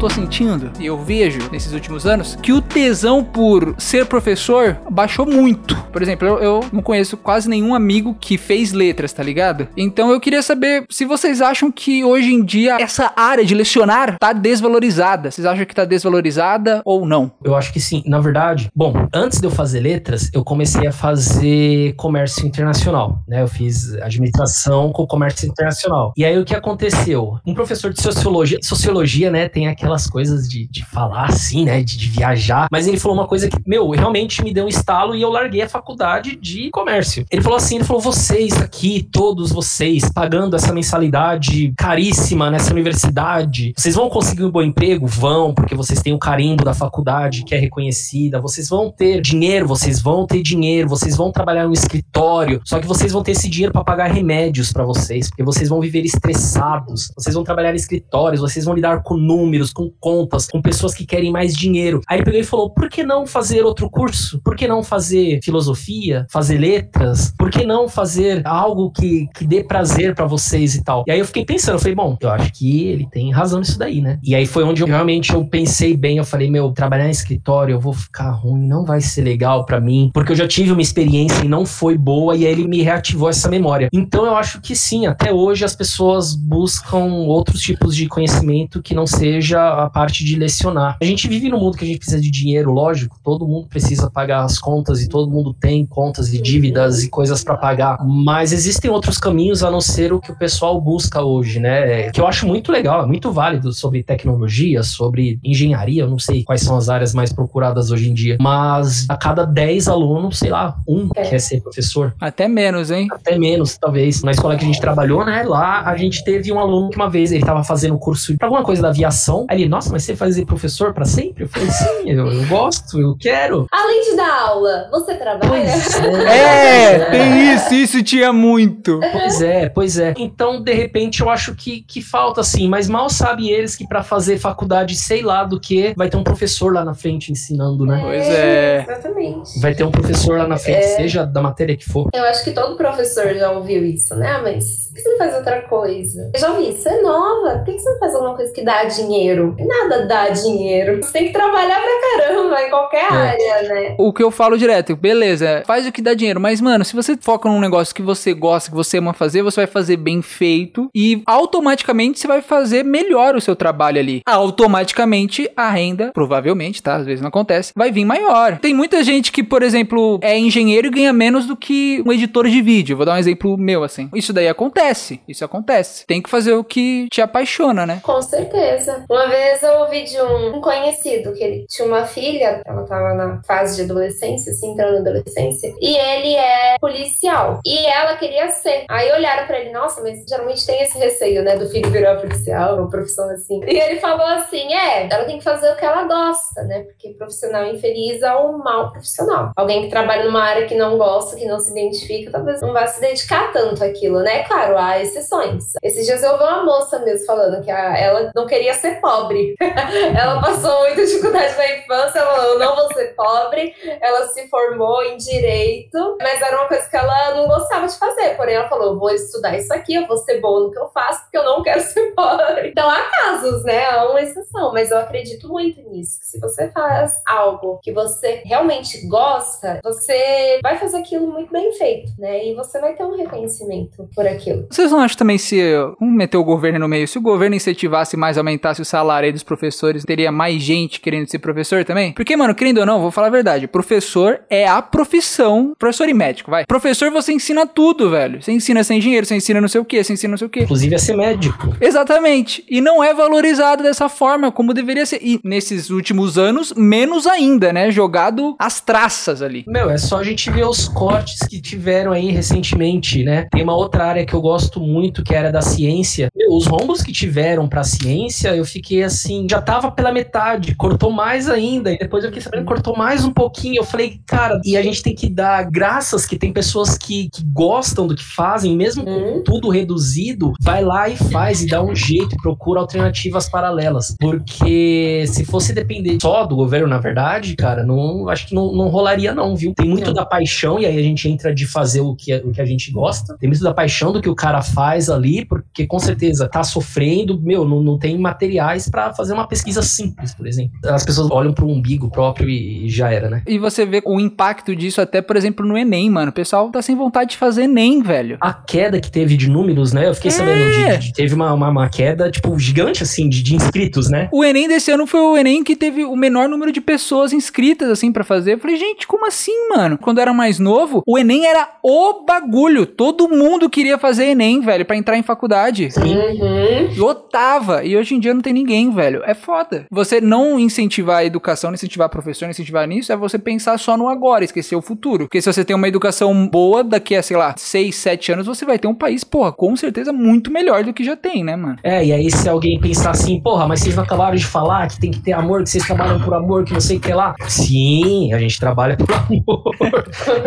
Tô sentindo, e eu vejo nesses últimos anos, que o tesão por ser professor baixou muito. Por exemplo, eu, eu não conheço quase nenhum amigo que fez letras, tá ligado? Então eu queria saber se vocês acham que hoje em dia essa área de lecionar tá desvalorizada. Vocês acham que tá desvalorizada ou não? Eu acho que sim. Na verdade, bom, antes de eu fazer letras, eu comecei a fazer comércio internacional, né? Eu fiz administração com comércio internacional. E aí o que aconteceu? Um professor de sociologia, sociologia, né, tem aquelas coisas de, de falar assim, né, de, de viajar, mas ele falou uma coisa que, meu, realmente me deu um estalo e eu larguei a faculdade de comércio. Ele falou assim, ele falou, vocês aqui, todos vocês, pagando essa mensalidade caríssima nessa universidade, vocês vão conseguir um bom emprego? Vão, porque vocês têm o carimbo da faculdade que é reconhecida, vocês vão ter dinheiro, vocês vão ter dinheiro, vocês vão trabalhar no escritório, só que vocês vão ter esse dinheiro para pagar remédios para vocês, porque vocês vão viver estressados, vocês vão trabalhar em escritórios, vocês vão lidar com números, com contas, com pessoas que querem mais dinheiro. Aí ele pegou e falou: por que não fazer outro curso? Por que não fazer filosofia, fazer letras? Por que não fazer algo que, que dê prazer para vocês e tal? E aí eu fiquei pensando, eu falei, bom, eu acho que ele tem razão nisso daí, né? E aí foi onde eu realmente eu pensei bem, eu falei, meu, trabalhar em escritório, eu vou ficar ruim, não vai ser legal para mim, porque eu já tive uma experiência e não foi boa e aí ele me reativou essa memória. Então eu acho que sim, até hoje as pessoas buscam outros tipos de conhecimento que não seja a parte de lecionar. A gente vive num mundo que a gente precisa de dinheiro, lógico, todo mundo precisa pagar as contas e todo mundo tem contas e dívidas e coisas para pagar, mas existem outros caminhos a não ser o que o pessoal busca hoje, né? Que eu acho muito legal, é muito válido sobre tecnologia, sobre engenharia, eu não sei quais são as áreas mais procuradas hoje em dia, mas a cada 10 alunos, sei lá, um É. quer ser professor, Até menos, hein? até menos, talvez. Na escola que a gente trabalhou, né, lá a gente teve um aluno que uma vez ele tava fazendo curso pra alguma coisa da aviação. Aí nossa, mas você vai ser professor pra sempre? Eu falei, sim, eu, eu gosto, eu quero. Além de dar aula, você trabalha? Pois É, tem isso, isso tinha muito. Pois é, pois é. Então, de repente, eu acho que, que falta, assim, mas mal sabe eles que pra fazer faculdade, sei lá do que, vai ter um professor lá na frente ensinando, né? Pois é. Exatamente. Vai ter um professor lá na frente, É. seja da matéria que for. Eu acho que todo professor já ouviu isso, né? Mas por que você não faz outra coisa? Eu já ouvi, você é nova, por que você não faz alguma coisa que dá dinheiro? Nada dá dinheiro. Você tem que trabalhar pra caramba em qualquer É. área, né? O que eu falo direto, beleza, faz o que dá dinheiro, mas mano, se você foca num negócio que você gosta, que você ama fazer, você vai fazer bem feito e automaticamente você vai fazer melhor o seu trabalho ali. Automaticamente a renda, provavelmente, tá? Às vezes não acontece, vai vir maior. Tem muita gente que, por exemplo, é engenheiro e ganha menos do que um editor de vídeo. Vou dar um exemplo meu assim. Isso daí acontece. Acontece, isso acontece. Tem que fazer o que te apaixona, né? Com certeza. Uma vez eu ouvi de um conhecido que ele tinha uma filha, ela tava na fase de adolescência, assim, entrando na adolescência, e ele é policial. E ela queria ser. Aí olharam pra ele, nossa, mas geralmente tem esse receio, né, do filho virar policial, uma profissão assim. E ele falou assim: é, ela tem que fazer o que ela gosta, né? Porque profissional infeliz é um mau profissional. Alguém que trabalha numa área que não gosta, que não se identifica, talvez não vá se dedicar tanto àquilo, né? Claro, há exceções. Esses dias eu vi uma moça mesmo falando que a, ela não queria ser pobre. ela passou muita dificuldade na infância, ela falou, eu não vou ser pobre. Ela se formou em direito, mas era uma coisa que ela não gostava de fazer. Porém, ela falou, vou estudar isso aqui, eu vou ser boa no que eu faço, porque eu não quero ser pobre. Então há casos, né? Há uma exceção, mas eu acredito muito nisso. Que se você faz algo que você realmente gosta, você vai fazer aquilo muito bem feito, né? E você vai ter um reconhecimento por aquilo. Vocês não acham também se vamos meter o governo no meio, se o governo incentivasse mais, aumentasse o salário aí dos professores, teria mais gente querendo ser professor também? Porque, mano, querendo ou não, vou falar a verdade, professor é a profissão, professor e médico, vai. Professor você ensina tudo, velho. Você ensina sem dinheiro, você ensina não sei o que, você ensina não sei o que. Inclusive a ser médico. Exatamente. E não é valorizado dessa forma como deveria ser. E nesses últimos anos, menos ainda, né? Jogado as traças ali. Meu, é só a gente ver os cortes que tiveram aí recentemente, né? Tem uma outra área que eu gosto muito, que era da ciência. Os rombos que tiveram pra ciência, eu fiquei assim, já tava pela metade, cortou mais ainda. E depois eu fiquei sabendo, cortou mais um pouquinho. Eu falei, cara, e a gente tem que dar graças que tem pessoas que, que gostam do que fazem, mesmo com Hum. tudo reduzido, vai lá e faz e dá um jeito, e procura alternativas paralelas. Porque se fosse depender só do governo, na verdade, cara, não acho que não, não rolaria, não, viu? Tem muito Não. da paixão, e aí a gente entra de fazer o que, o que a gente gosta. Tem muito da paixão do que o cara faz ali, porque com certeza tá sofrendo, meu, não, não tem materiais pra fazer uma pesquisa simples, por exemplo. As pessoas olham pro umbigo próprio e, e já era, né? E você vê o impacto disso até, por exemplo, no Enem, mano. O pessoal tá sem vontade de fazer Enem, velho. A queda que teve de números, né? Eu fiquei É. sabendo de, de- teve uma, uma, uma queda, tipo, gigante, assim, de, de inscritos, né? O Enem desse ano foi o Enem que teve o menor número de pessoas inscritas, assim, pra fazer. Eu falei, gente, como assim, mano? Quando eu era mais novo, o Enem era o bagulho. Todo mundo queria fazer Enem, velho, pra entrar em faculdade. Uhum. Lotava. E hoje em dia não tem ninguém, velho. É foda. Você não incentivar a educação, não incentivar a professor, não incentivar nisso, é você pensar só no agora, esquecer o futuro. Porque se você tem uma educação boa, daqui a, sei lá, 6, 7 anos, você vai ter um país, porra, com certeza muito melhor do que já tem, né, mano? É, e aí se alguém pensar assim, porra, mas vocês não acabaram de falar que tem que ter amor, que vocês trabalham por amor, que não sei o que lá. Sim, a gente trabalha por amor.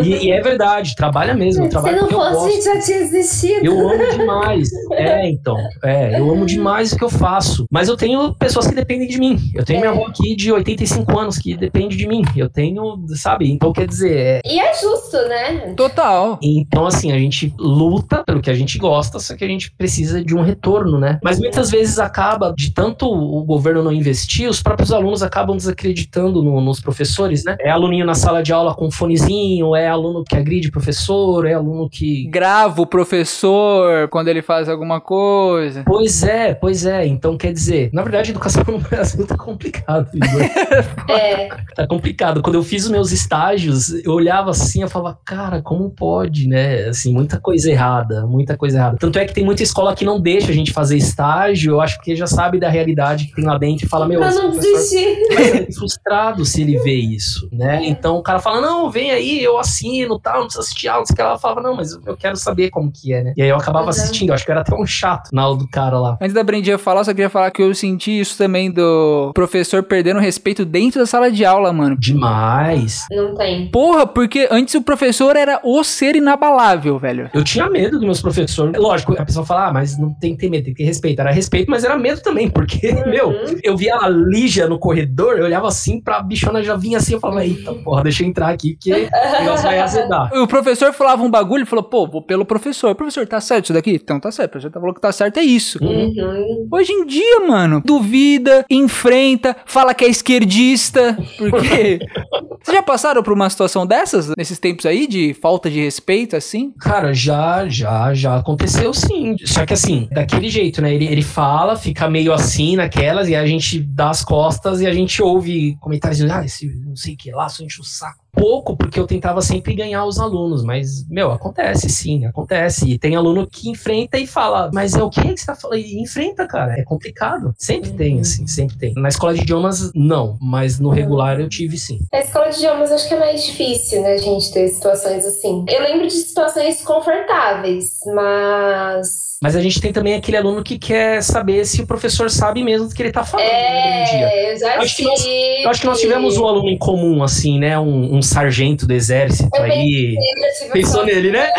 e, e é verdade, trabalha mesmo, eu Se não fosse, a gosto. gente já tinha existido. Eu amo demais. É, então. É, eu amo demais o que eu faço. Mas eu tenho pessoas que dependem de mim. Eu tenho minha avó aqui de 85 anos que depende de mim. Eu tenho, sabe? Então quer dizer, é, E é justo, né? Total. então, assim, a gente luta pelo que a gente gosta, só que a gente precisa de um retorno, né? Mas muitas vezes acaba, de tanto o governo não investir, os próprios alunos acabam desacreditando no- nos professores, né? É aluninho na sala de aula com um fonezinho, é aluno que agride professor, é aluno que. Grava o professor quando ele faz alguma coisa. Pois é, pois é. Então, quer dizer, na verdade, a educação no Brasil tá complicado. É. Tá complicado. Quando eu fiz os meus estágios, eu olhava assim, eu falava, cara, como pode, né? Assim, muita coisa errada, muita coisa errada. Tanto é que tem muita escola que não deixa a gente fazer estágio, eu acho que já sabe da realidade que tem lá dentro e fala, meu, esse não vai ser frustrado se ele vê isso, né? Então o cara fala, não, vem aí, eu assino, tal, não precisa assistir aula, não sei o que ela falava, não, mas eu quero saber como que é, né? E aí eu acabava Uhum. assistindo, eu acho que eu era até um chato na aula do cara lá. Antes da Brendinha falar, só queria falar que eu senti isso também do professor perdendo respeito dentro da sala de aula, mano. Demais. Não tem. Porra, porque antes o professor era o ser inabalável, velho. Eu tinha medo dos meus professores. Lógico, a pessoa fala, ah, mas não tem que ter medo, tem que ter respeito. Era respeito, mas era medo também, porque, meu, Uhum. eu via a Lígia no corredor, eu olhava assim pra bichona já vinha assim, eu falava, eita porra, deixa eu entrar aqui, porque o negócio vai azedar. O professor falava um bagulho e falou, pô, vou pelo professor. Professor, tá certo isso daqui? Então tá certo. O professor falou que tá certo, é isso. Uhum. Hoje em dia, mano, duvida, enfrenta, fala que é esquerdista, porque. Vocês já passaram por uma situação dessas nesses tempos aí, de falta de respeito, assim? Cara, já, já, já aconteceu sim. Só que assim, daquele jeito, né? Ele, ele fala, fica meio assim naquelas, e a gente dá as costas e a gente ouve comentários de, ah, esse não sei o que lá, só enche o saco. Pouco porque eu tentava sempre ganhar os alunos, mas, meu, acontece sim, acontece. E tem aluno que enfrenta e fala, mas é o que que você tá falando? E enfrenta, cara, é complicado. Sempre uhum. tem, assim, sempre tem. Na escola de idiomas, não, mas no regular eu tive sim. A escola de idiomas acho que é mais difícil, né, gente ter situações assim. Eu lembro de situações confortáveis, mas mas a gente tem também aquele aluno que quer saber se o professor sabe mesmo do que ele está falando. É, dia. eu já acho que, nós, eu acho que nós tivemos um aluno em comum, assim, né? Um, um sargento do exército eu aí. Pensei, Pensou nele, né?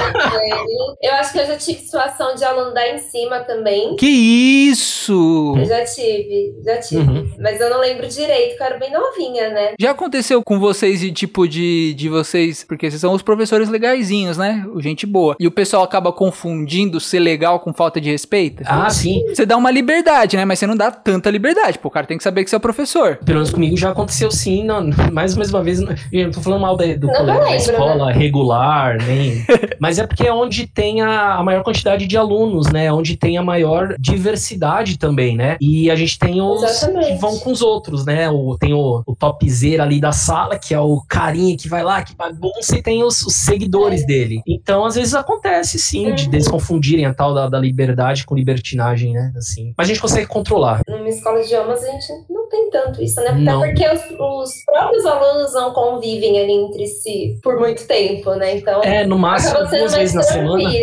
Eu acho que eu já tive situação de aluno dar em cima também. Que isso! Eu já tive, já tive. Uhum. Mas eu não lembro direito, porque eu era bem novinha, né? Já aconteceu com vocês de tipo de, de vocês, porque vocês são os professores legaisinhos, né? Gente boa. E o pessoal acaba confundindo ser legal com falta de respeito? Ah, sim. Você dá uma liberdade, né? Mas você não dá tanta liberdade. Pô, o cara tem que saber que você é o professor. Pelo menos comigo já aconteceu sim. Não, mais, mais uma vez, eu não tô falando mal da, do colégio, da né? escola né? regular, nem. Mas é porque é onde tem a, a, maior quantidade de alunos, né? Onde tem a maior diversidade também, né? E a gente tem os Exatamente. que vão com os outros, né? O, tem o, o topzera ali da sala, que é o carinha que vai lá, que bagunça, e tem os, os seguidores é. dele. Então, às vezes acontece sim, uhum. de eles confundirem a tal da, da liberdade com libertinagem, né? Assim. Mas a gente consegue controlar. Numa escola de idiomas a gente não tem tanto isso, né? Até porque os, os, próprios alunos não convivem ali entre si por muito tempo, né? Então. É, no máximo duas vezes na semana.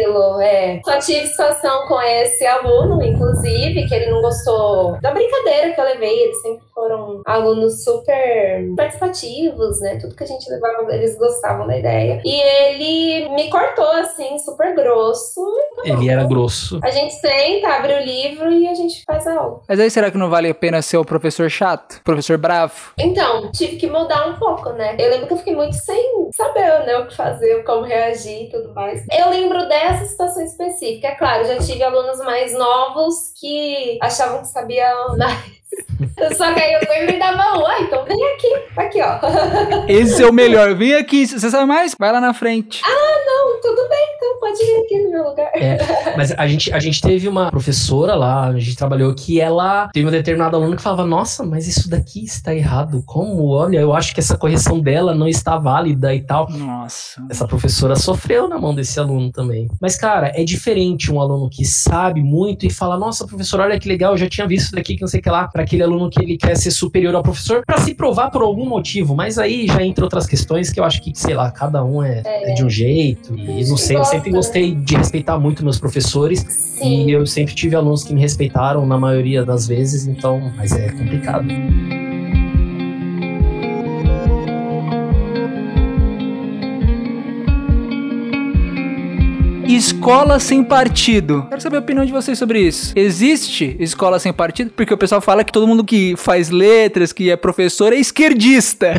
É. Só tive situação com esse aluno, inclusive, que ele não gostou da brincadeira que eu levei. Eles sempre foram alunos super participativos, né? Tudo que a gente levava, eles gostavam da ideia. E ele me cortou, assim, super grosso. Tá ele era grosso isso. A gente senta, abre o livro e a gente faz a aula. Mas aí será que não vale a pena ser o professor chato? Professor bravo? Então, tive que mudar um pouco, né? Eu lembro que eu fiquei muito sem saber, né, o que fazer, como reagir e tudo mais. Eu lembro dessa situação específica. É claro, já tive alunos mais novos que achavam que sabiam mais. Só que aí eu sempre dava um, ah, então vem aqui, aqui, ó. Esse é o melhor. Vem aqui, você sabe mais? Vai lá na frente. Ah, não, tudo bem, então pode vir aqui no meu lugar. É, mas a gente, a gente teve uma professora lá, a gente trabalhou que ela teve uma determinada aluna que falava, nossa, mas isso daqui está errado. Como? Olha, eu acho que essa correção dela não está válida e tal. Nossa. Essa professora sofreu na mão desse aluno também. Mas, cara, é diferente um aluno que sabe muito e fala, nossa, professor, olha que legal, eu já tinha visto daqui que não sei o que lá, para aquele aluno que ele quer ser superior ao professor para se provar por algum motivo. Mas aí já entra outras questões que eu acho que, sei lá, cada um é, é. é de um jeito. E não sei, eu sempre gostei de respeitar muito meus professores. Sim. E eu sempre tive alunos que me respeitaram na maioria das vezes, então, mas é complicado. Escola sem partido. Quero saber a opinião de vocês sobre isso. Existe escola sem partido? Porque o pessoal fala que todo mundo que faz letras, que é professor, é esquerdista.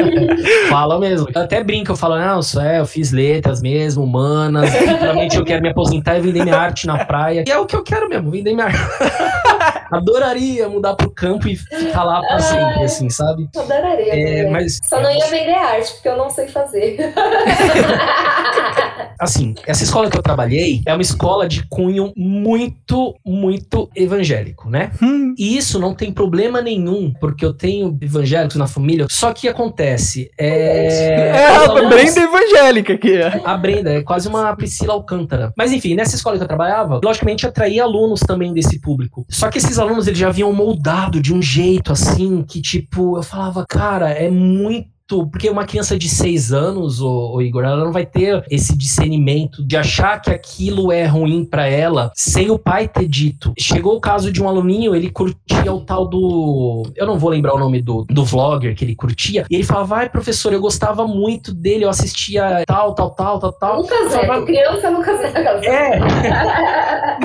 fala mesmo. Eu até brinco, eu falo, não, isso é, eu fiz letras mesmo, humanas. Realmente eu quero me aposentar e vender minha arte na praia. E é o que eu quero mesmo, vender minha arte. Adoraria mudar pro campo e ficar lá pra sempre, assim, sabe? Adoraria. É, mas, Só não ia vender arte, porque eu não sei fazer. assim, essa escola que eu trabalhei é uma escola de cunho muito, muito evangélico, né? Hum. E isso não tem problema nenhum, porque eu tenho evangélicos na família. Só que acontece. É, é a Brenda evangélica aqui. A Brenda é quase uma Priscila Alcântara. Mas enfim, nessa escola que eu trabalhava, logicamente atraía alunos também desse público. Só que esses alunos eles já haviam moldado de um jeito assim que, tipo, eu falava, cara, é muito porque uma criança de seis anos, o, Igor, ela não vai ter esse discernimento de achar que aquilo é ruim para ela sem o pai ter dito. Chegou o caso de um aluninho, ele curtia o tal do. Eu não vou lembrar o nome do, do vlogger que ele curtia. E ele falava, vai, professor, eu gostava muito dele, eu assistia tal, tal, tal, tal, tal. Nunca Zé, criança nunca Zé. É.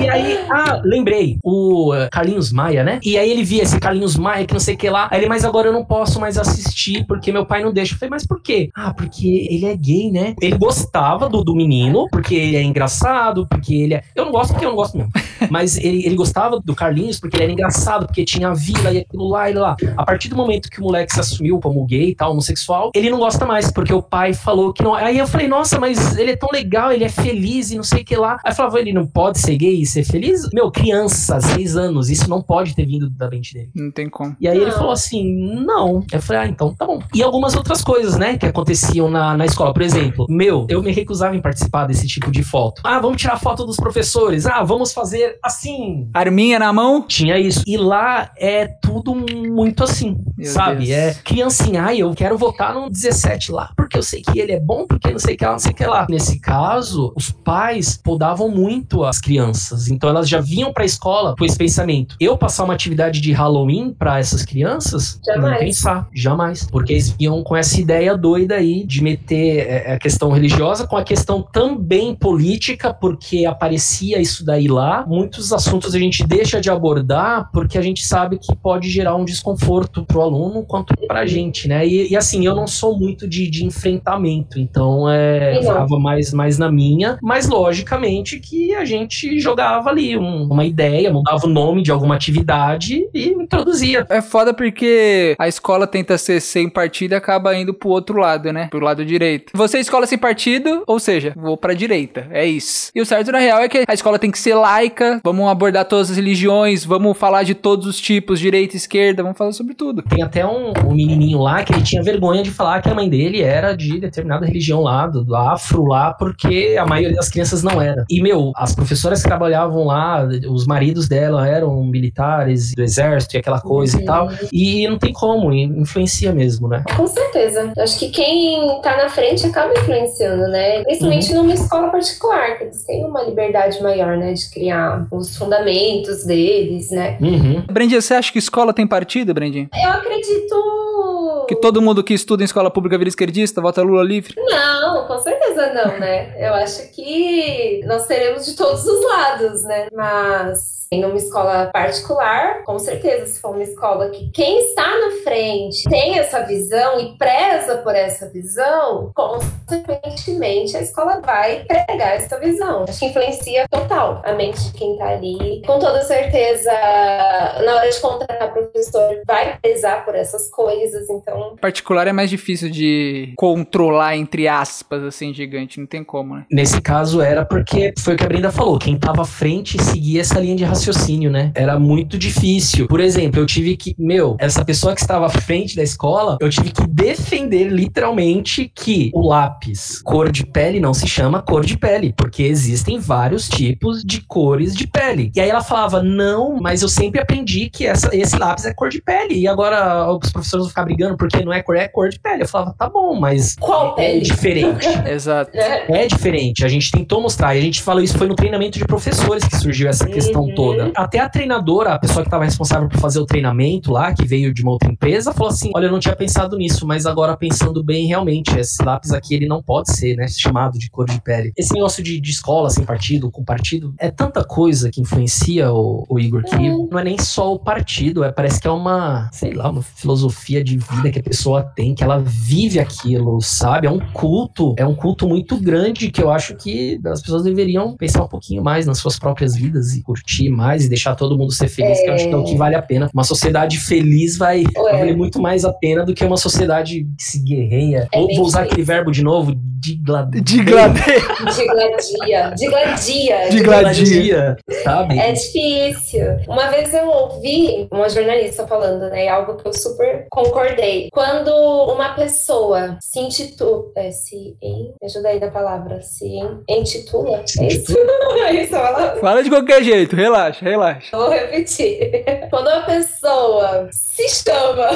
e aí, ah, lembrei, o eh, Carlinhos Maia, né? E aí ele via esse Carlinhos Maia que não sei o que lá. Aí ele, mas agora eu não posso mais assistir porque meu pai não deixa. Eu falei, mas por quê? Ah, porque ele é gay, né? Ele gostava do, do menino, porque ele é engraçado, porque ele é. Eu não gosto porque eu não gosto mesmo. Mas ele, ele gostava do Carlinhos porque ele era engraçado, porque tinha a vila e aquilo lá e lá. A partir do momento que o moleque se assumiu como gay e tal, homossexual, ele não gosta mais, porque o pai falou que não. Aí eu falei, nossa, mas ele é tão legal, ele é feliz e não sei o que lá. Aí eu falava, ele não pode ser gay? ser feliz. Meu, criança, seis anos, isso não pode ter vindo da mente dele. Não tem como. E aí ele Não. falou assim: não. Eu falei, ah, então tá bom. E algumas outras coisas, né, que aconteciam na, na escola. Por exemplo, meu, eu me recusava em participar desse tipo de foto. Ah, vamos tirar foto dos professores. Ah, vamos fazer assim. Arminha na mão? Tinha isso. E lá é tudo muito assim, Meu sabe? Deus. É criancinha, ai, eu quero votar no 17 lá, porque eu sei que ele é bom, porque não sei o que lá, não sei o que lá. Nesse caso, os pais podavam muito as crianças. Então elas já vinham pra escola com esse pensamento. Eu passar uma atividade de Halloween pra essas crianças? Jamais. Não pensar, jamais. Porque eles vinham com essa ideia doida aí de meter é, a questão religiosa com a questão também política, porque aparecia isso daí lá. Muitos assuntos a gente deixa de abordar porque a gente sabe que pode gerar um desconforto pro aluno quanto pra gente, né? E, e assim, eu não sou muito de, de enfrentamento, então é, ficava mais, mais na minha, mas logicamente que a gente jogava ali um- uma ideia, mudava o nome de alguma atividade e introduzia. É foda porque a escola tenta ser sem partido e acaba indo pro outro lado, né? Pro lado direito. Você escola sem partido, ou seja, vou pra direita. É isso. E o certo na real é que a escola tem que ser laica, vamos abordar todas as religiões, vamos falar de todos os tipos, direita, esquerda, vamos falar sobre tudo. Tem até um, um menininho lá que ele tinha vergonha de falar que a mãe dele era de determinada religião lá, do, do afro lá, porque a maioria das crianças não era. E, meu, as professoras que trabalhavam lá, os maridos dela eram militares do exército e aquela coisa e tal. E não tem como, influencia mesmo, né? Com certeza. Eu acho que quem tá na frente acaba influenciando, né? Principalmente numa escola particular, que eles têm uma liberdade maior, né? De criar os fundamentos deles, né? Uhum. Brandinha, você acha que escola tem partido, Brandinha? Eu acredito. Que todo mundo que estuda em escola pública vira esquerdista, vota Lula livre? Não, com certeza não, né? Eu acho que nós teremos de todos os lados, né? Mas em uma escola particular, com certeza, se for uma escola que quem está na frente tem essa visão e preza por essa visão, consequentemente a escola vai pregar essa visão. Acho que influencia total a mente de quem está ali. Com toda certeza, na hora de contratar professor, vai prezar por essas coisas, então Particular é mais difícil de controlar, entre aspas, assim, gigante. Não tem como, né? Nesse caso era porque foi o que a Brenda falou, quem tava à frente seguia essa linha de raciocínio, né? Era muito difícil. Por exemplo, eu tive que, meu, essa pessoa que estava à frente da escola, eu tive que defender literalmente que o lápis cor de pele não se chama cor de pele, porque existem vários tipos de cores de pele. E aí ela falava: "Não, mas eu sempre aprendi que essa, esse lápis é cor de pele". E agora os professores vão ficar brigando porque não é cor, é cor de pele. Eu falava: "Tá bom, mas qual é pele? diferente". Exato. Né? É diferente, a gente tentou mostrar, e a gente falou isso foi no treinamento de professores que surgiu essa questão Uhum. toda. Até a treinadora, a pessoa que estava responsável por fazer o treinamento lá, que veio de uma outra empresa, falou assim: Olha, eu não tinha pensado nisso, mas agora pensando bem, realmente, esse lápis aqui ele não pode ser, né, chamado de cor de pele. Esse negócio de, de escola sem partido, com partido, é tanta coisa que influencia o, o Igor que Uhum. não é nem só o partido, é, parece que é uma, sei lá, uma filosofia de vida que a pessoa tem, que ela vive aquilo, sabe? É um culto, é um culto muito grande que eu acho que as pessoas deveriam pensar um pouquinho mais nas suas próprias vidas e curtir mais e deixar todo mundo ser feliz, que eu acho que é o que vale a pena. Uma sociedade feliz vai, valer muito mais a pena do que uma sociedade que se guerreia. É Ou vou usar aquele verbo de novo, digladeia. Digladeia. Digladia. Digladia. Digladia. sabe? É difícil. Uma vez eu ouvi uma jornalista falando, né? Algo que eu super concordei. Quando uma pessoa se intitula. É, se. Em, ajuda aí da palavra. Se intitula. É isso? é isso a palavra? Fala de qualquer jeito, relaxa, relaxa. Vou repetir. Quando uma pessoa se chama,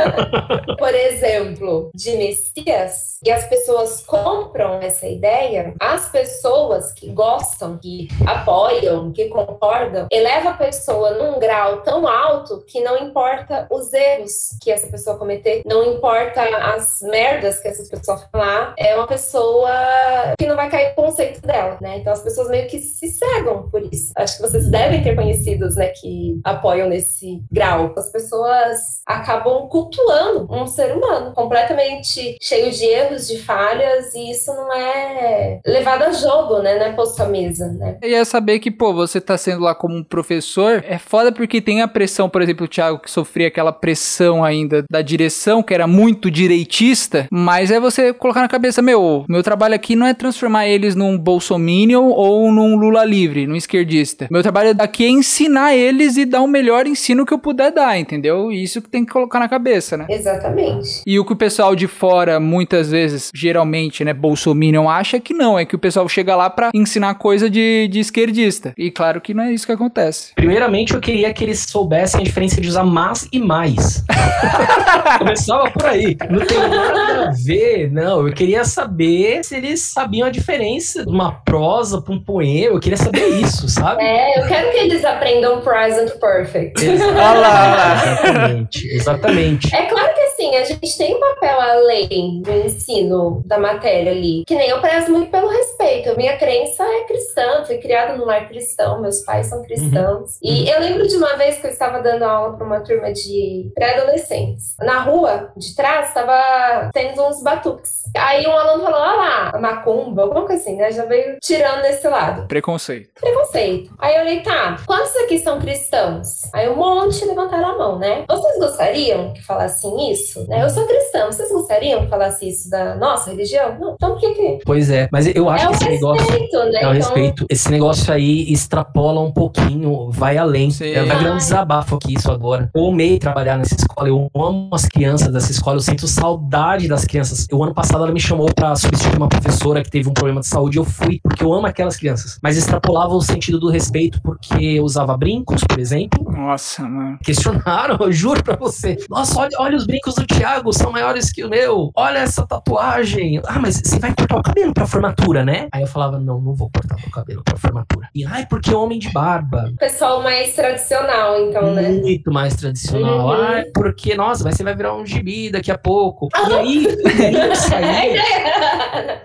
por exemplo, de Messias, e as pessoas compram essa ideia, as pessoas que gostam, que apoiam, que concordam, eleva a pessoa num grau tão alto que não importa os erros que essa pessoa cometer, não importa as merdas que essa pessoa falar, é uma pessoa que não vai cair no conceito dela, né? Então as pessoas meio que se cegam por isso. Acho que vocês devem ter conhecidos, né, que apoiam nesse grau. As pessoas acabam cultuando um ser humano completamente cheio de erros, de falhas, e isso não é levado a jogo, né? Não é posto à mesa, né? E é saber que, pô, você tá sendo lá como um professor, é foda porque tem a pressão, por exemplo, o Thiago que sofria aquela pressão ainda da direção, que era muito direitista, mas é você colocar na cabeça, meu, meu, meu trabalho aqui não é transformar eles num bolsominion ou num Lula livre, num esquerdista. Meu trabalho aqui é ensinar eles e dar o melhor ensino que eu puder dar, entendeu? Isso que tem que colocar na cabeça, né? Exatamente. E o que o pessoal de fora, muitas vezes, geralmente, né, bolsominion acha que não, é que o pessoal chega lá pra ensinar coisa de, de esquerdista. E claro que não é isso que acontece. Primeiramente, eu queria que eles soubessem a diferença de usar mas e mais. Começava por aí. Não tem nada a ver, não. Eu queria saber se eles sabiam a diferença de uma prosa pra um poema. Eu queria saber isso, sabe? É, eu quero que eles aprendam present perfect. Olha lá. Exatamente, exatamente. É claro que assim, a gente tem um papel além do ensino da matéria ali. Que nem eu prezo muito pelo respeito. Minha crença é cristã, fui criada no lar cristão, meus pais são cristãos. E eu lembro de uma vez que eu estava dando aula para uma turma de pré-adolescentes. Na rua de trás estava tendo uns batuques. Aí um aluno falou: olha lá, a macumba, alguma coisa assim, né? Já veio tirando desse lado. Preconceito. Preconceito. Aí eu olhei, tá, quantos aqui são cristãos? Aí um monte levantaram a mão, né? Vocês gostariam que falassem isso? Né? Eu sou cristã, vocês gostariam que falasse isso da nossa religião? Não. Então por que que. Pois é, mas eu acho É que esse negócio. respeito, né? É o Então, respeito. Esse negócio aí extrapola um pouquinho, vai além. Sim. É, vai virar um Vai. desabafo aqui isso agora. Eu amei trabalhar nessa escola, eu amo as crianças dessa escola, eu sinto saudade das crianças. O ano passado ela me chamou pra substituir uma professora que teve um problema de saúde, eu fui, porque eu amo aquelas crianças. Mas extrapolava o sentido do respeito, porque eu usava brincos, por exemplo. Nossa, mano. Questionaram, eu juro pra você. Nossa, olha, olha os brincos do Thiago, são maiores que o meu. Olha essa tatuagem. Ah, mas você vai cortar o cabelo pra formatura, né? Aí eu falava, não, não vou cortar meu cabelo pra formatura. E, ai, porque homem de barba. Pessoal mais tradicional, então, né? Muito mais tradicional. Uhum. Ai, porque, nossa, mas você vai virar um gibi daqui a pouco. E aí, e aí eu saí.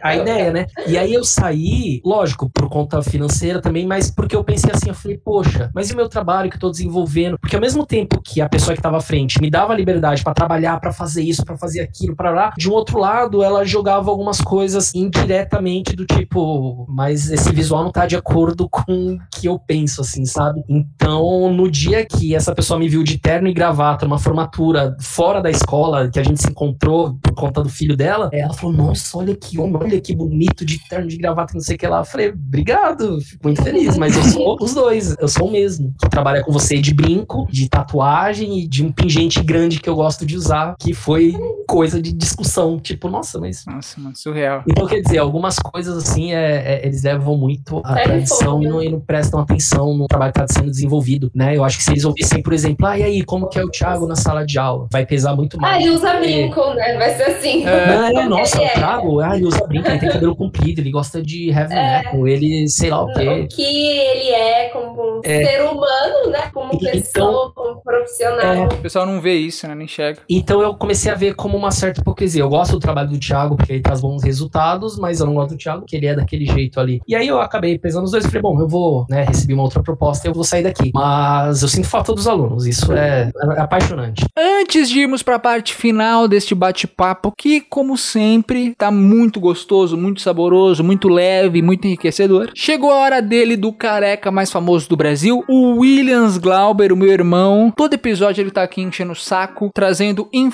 A ideia, né? E aí eu saí, lógico, por conta financeira também, mas porque eu pensei assim, eu falei, poxa, mas e o meu trabalho que eu tô desenvolvendo? Porque ao mesmo tempo que a pessoa que tava à frente me dava liberdade pra trabalhar, pra fazer isso, pra fazer aquilo, pra lá, de um outro lado, ela jogava algumas coisas indiretamente do tipo, mas esse visual não tá de acordo com o que eu penso, assim, sabe? Então, no dia que essa pessoa me viu de terno e gravata, numa formatura fora da escola, que a gente se encontrou por conta do filho dela, ela falou, nossa, olha que homem, olha que bonito de terno, de gravata, não sei o que lá. Eu falei, obrigado, fico muito feliz, mas eu sou os dois, eu sou o mesmo, que trabalha com você de brinco, de tatuagem e de um pingente grande que eu gosto de usar, que foi coisa de discussão, tipo, nossa, mas... Nossa, mano, surreal. Então, quer dizer, algumas coisas assim, é, é, eles levam muito a Pega tradição e não, e não prestam atenção no trabalho que está sendo desenvolvido, né? Eu acho que se eles ouvissem, por exemplo, ah, e aí, como que é o Thiago na sala de aula? Vai pesar muito Ah, mais. ele usa porque- brinco, né? Vai ser assim. É. não, é, nossa, ele o é. Thiago, ah, ele usa brinco, ele tem cabelo comprido, ele gosta de heavy É. metal, ele sei lá o quê. O que ele é como um É. ser humano, né? Como Então- pessoa, como profissional. O pessoal não vê isso, né? Nem enxerga. Então eu comecei a ver como uma certa hipocrisia. Eu gosto do trabalho do Thiago, porque ele traz bons resultados, mas eu não gosto do Thiago, porque ele é daquele jeito ali. E aí eu acabei pesando os dois e falei, bom, eu vou, né, receber uma outra proposta e eu vou sair daqui. Mas eu sinto falta dos alunos, isso é, é apaixonante. Antes de irmos para a parte final deste bate-papo, que como sempre tá muito gostoso, muito saboroso, muito leve, muito enriquecedor, chegou a hora dele do careca mais famoso do Brasil, o Williams Glauber, o meu irmão. Todo episódio ele tá aqui enchendo o saco, trazendo informações,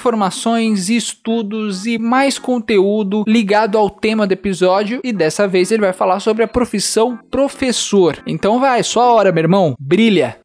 estudos e mais conteúdo ligado ao tema do episódio. E dessa vez ele vai falar sobre a profissão professor. Então vai, só a hora, meu irmão, brilha.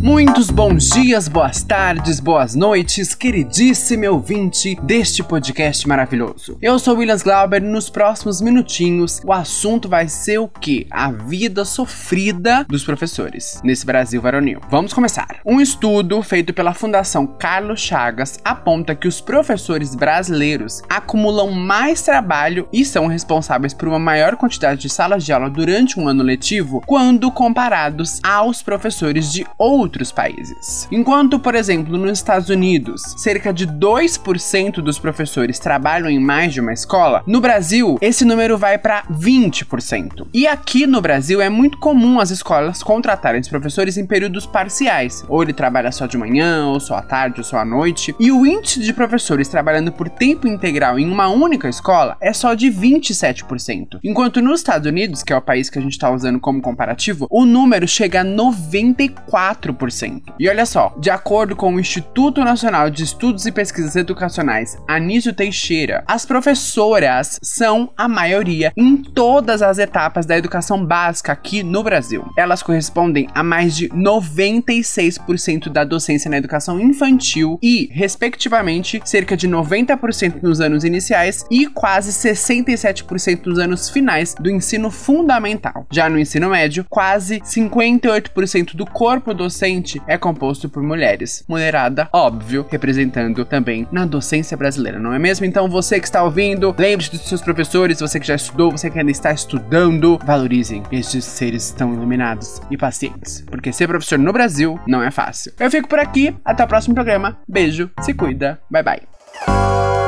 Muitos bons dias, boas tardes, boas noites, queridíssimo ouvinte deste podcast maravilhoso. Eu sou Williams Glauber e nos próximos minutinhos o assunto vai ser o que? A vida sofrida dos professores nesse Brasil varonil. Vamos começar. Um estudo feito pela Fundação Carlos Chagas aponta que os professores brasileiros acumulam mais trabalho e são responsáveis por uma maior quantidade de salas de aula durante um ano letivo quando comparados aos professores de outros países. Enquanto, por exemplo, nos Estados Unidos, cerca de 2% dos professores trabalham em mais de uma escola, no Brasil, esse número vai para 20%. E aqui no Brasil é muito comum as escolas contratarem os professores em períodos parciais, ou ele trabalha só de manhã, ou só à tarde, ou só à noite, e o índice de professores trabalhando por tempo integral em uma única escola é só de 27%. Enquanto nos Estados Unidos, que é o país que a gente está usando como comparativo, o número chega a 94%. 4%. E olha só, de acordo com o Instituto Nacional de Estudos e Pesquisas Educacionais, Anísio Teixeira, as professoras são a maioria em todas as etapas da educação básica aqui no Brasil. Elas correspondem a mais de 96% da docência na educação infantil e, respectivamente, cerca de 90% nos anos iniciais e quase 67% nos anos finais do ensino fundamental. Já no ensino médio, quase 58% do corpo docente é composto por mulheres. Mulherada, óbvio, representando também na docência brasileira, não é mesmo? Então você que está ouvindo, lembre-se dos seus professores, você que já estudou, você que ainda está estudando, valorizem estes seres tão iluminados e pacientes, porque ser professor no Brasil não é fácil. Eu fico por aqui, até o próximo programa. Beijo, se cuida, bye bye.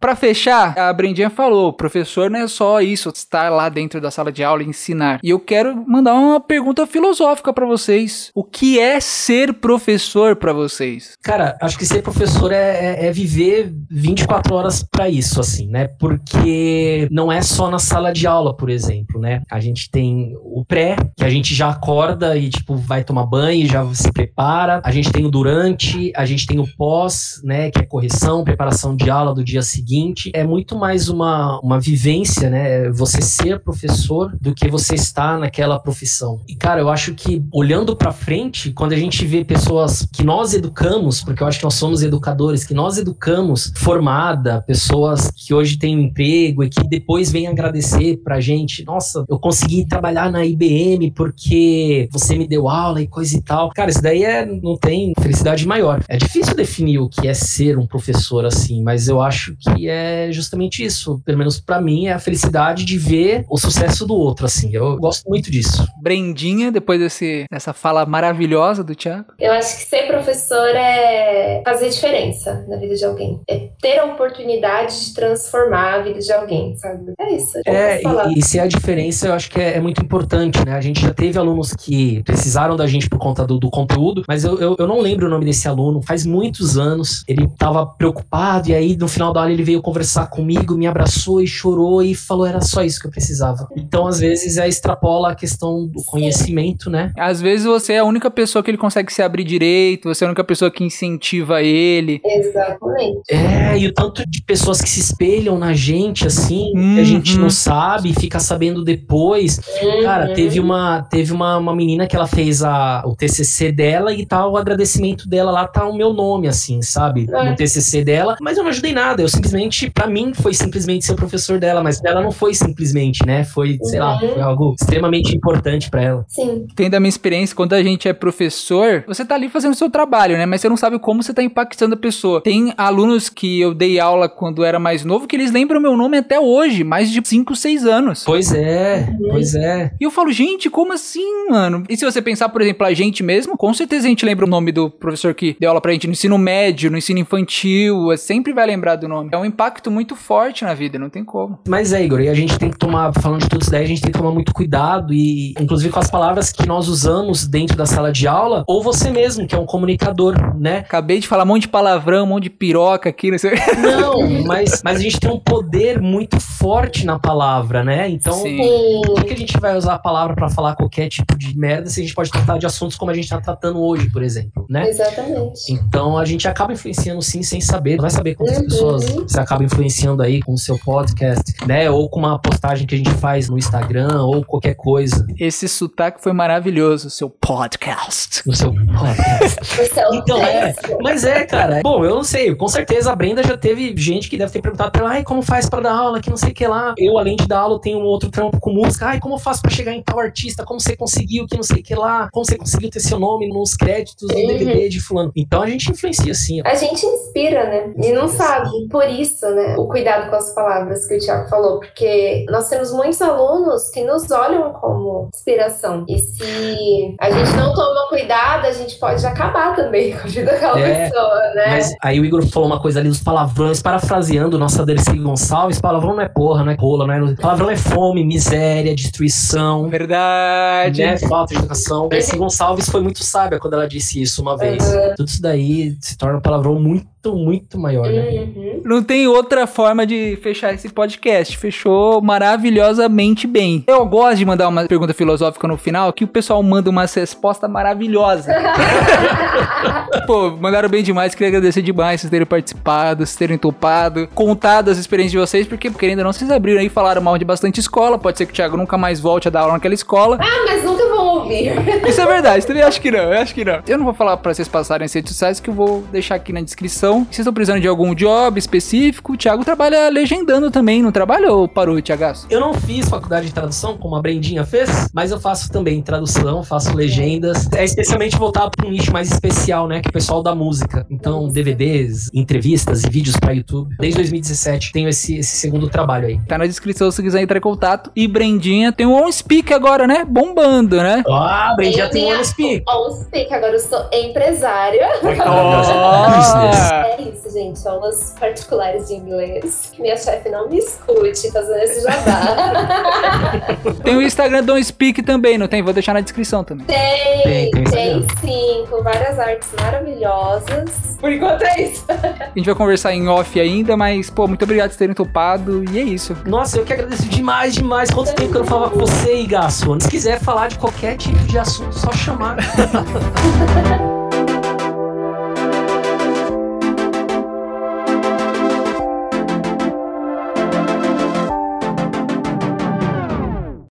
Pra fechar, a Brendinha falou, professor não é só isso, estar lá dentro da sala de aula e ensinar. E eu quero mandar uma pergunta filosófica para vocês. O que é ser professor para vocês? Cara, acho que ser professor é, é, é viver 24 horas para isso, assim, né? Porque não é só na sala de aula, por exemplo, né? A gente tem o pré, que a gente já acorda e, tipo, vai tomar banho, já se prepara. A gente tem o durante, a gente tem o pós, né? Que é correção, preparação de aula do dia seguinte seguinte, é muito mais uma, uma vivência, né? Você ser professor do que você estar naquela profissão. E, cara, eu acho que olhando para frente, quando a gente vê pessoas que nós educamos, porque eu acho que nós somos educadores, que nós educamos formada, pessoas que hoje têm um emprego e que depois vêm agradecer pra gente, nossa, eu consegui trabalhar na IBM porque você me deu aula e coisa e tal. Cara, isso daí é, não tem felicidade maior. É difícil definir o que é ser um professor assim, mas eu acho que e é justamente isso. Pelo menos para mim, é a felicidade de ver o sucesso do outro, assim. Eu gosto muito disso. Brendinha, depois desse, dessa fala maravilhosa do Thiago. Eu acho que ser professor é fazer diferença na vida de alguém. É ter a oportunidade de transformar a vida de alguém, sabe? É isso. É, e, e ser a diferença eu acho que é, é, muito importante, né? A gente já teve alunos que precisaram da gente por conta do, do conteúdo, mas eu, eu, eu não lembro o nome desse aluno. Faz muitos anos. Ele tava preocupado e aí no final da aula ele veio conversar comigo, me abraçou e chorou e falou era só isso que eu precisava. Então, às vezes, é extrapola a questão do conhecimento, né? Às vezes você é a única pessoa que ele consegue se abrir direito, você é a única pessoa que incentiva ele. Exatamente. É, e o tanto de pessoas que se espelham na gente, assim, uhum. que a gente não sabe, fica sabendo depois. Uhum. Cara, teve uma teve uma, uma menina que ela fez a, o TCC dela e tal, o agradecimento dela lá tá o meu nome, assim, sabe? No TCC dela, mas eu não ajudei nada, eu simplesmente simplesmente, para mim, foi simplesmente ser professor dela, mas ela não foi simplesmente, né? Foi, sei lá, foi algo extremamente importante para ela. Sim. Tem da minha experiência, quando a gente é professor, você tá ali fazendo o seu trabalho, né? Mas você não sabe como você tá impactando a pessoa. Tem alunos que eu dei aula quando era mais novo que eles lembram meu nome até hoje, mais de 5, 6 anos. Pois é, uhum. pois é. E eu falo, gente, como assim, mano? E se você pensar, por exemplo, a gente mesmo, com certeza a gente lembra o nome do professor que deu aula pra gente no ensino médio, no ensino infantil, sempre vai lembrar do nome. É um impacto muito forte na vida, não tem como. Mas é, Igor, e a gente tem que tomar, falando de tudo isso daí, a gente tem que tomar muito cuidado e, inclusive, com as palavras que nós usamos dentro da sala de aula, ou você mesmo, que é um comunicador, né? Acabei de falar um monte de palavrão, um monte de piroca aqui, não sei. Não, mas, mas a gente tem um poder muito forte na palavra, né? Então, por que a gente vai usar a palavra para falar qualquer tipo de merda se a gente pode tratar de assuntos como a gente tá tratando hoje, por exemplo, né? Exatamente. Então, a gente acaba influenciando sim, sem saber. Não vai saber quantas uhum. pessoas você acaba influenciando aí com o seu podcast, né? Ou com uma postagem que a gente faz no Instagram, ou qualquer coisa. Esse sotaque foi maravilhoso, seu podcast. No seu podcast. então, é. Mas é, cara. Bom, eu não sei. Com certeza a Brenda já teve gente que deve ter perguntado pra ela, ai, como faz pra dar aula, que não sei o que lá. Eu, além de dar aula, tenho um outro trampo com música. Ai, como eu faço pra chegar em tal artista? Como você conseguiu, que não sei o que lá? Como você conseguiu ter seu nome nos créditos do uhum. DVD de fulano? Então a gente influencia, sim. A gente inspira, né? E não sabe. Por isso, né? O cuidado com as palavras que o Tiago falou, porque nós temos muitos alunos que nos olham como inspiração. E se a gente não toma cuidado, a gente pode acabar também com a vida daquela é, pessoa, né? Mas aí o Igor falou uma coisa ali dos palavrões, parafraseando nossa Dercy Gonçalves, palavrão não é porra, não é cola, não é. Palavrão é fome, miséria, destruição. Verdade. Né? Falta de educação. Dercy Gonçalves foi muito sábia quando ela disse isso uma vez. Uhum. Tudo isso daí se torna um palavrão muito impacto muito maior, né? Uhum. Não tem outra forma de fechar esse podcast. Fechou maravilhosamente bem. Eu gosto de mandar uma pergunta filosófica no final, que o pessoal manda uma resposta maravilhosa. Pô, mandaram bem demais. Queria agradecer demais vocês terem participado, vocês terem topado, contado as experiências de vocês, porque, querendo ou não, vocês abriram aí e falaram mal de bastante escola. Pode ser que o Thiago nunca mais volte a dar aula naquela escola. ah, mas nunca Isso é verdade, também acho que não, eu acho que não. Eu não vou falar pra vocês passarem as redes sociais, que eu vou deixar aqui na descrição. Se vocês estão precisando de algum job específico, o Thiago trabalha legendando também, não trabalha ou parou, Thiago? Eu não fiz faculdade de tradução, como a Brendinha fez, mas eu faço também tradução, faço legendas. É especialmente voltado para um nicho mais especial, né? Que é o pessoal da música. Então, DVDs, entrevistas e vídeos para YouTube. Desde 2017 tenho esse, esse segundo trabalho aí. Tá na descrição se quiser entrar em contato. E Brendinha tem o On Speak agora, né? Bombando, né? Ah, Brendinha Eu tem um speak. On Speak, agora eu sou empresária. Oh! É isso, gente. Aulas particulares de inglês. Que minha chefe não me escute fazendo esse jabá. Tem o Instagram do Speak também, não tem? Vou deixar na descrição também. Tem, Tem, tem tem, sim, com várias artes maravilhosas. Por enquanto é isso. A gente vai conversar em off ainda, mas, pô, muito obrigado por terem topado. E é isso. Nossa, eu que agradeço demais, demais. Quanto tempo que eu não falava com você, Igaço? Se quiser falar de qualquer tipo de assunto, só chamar.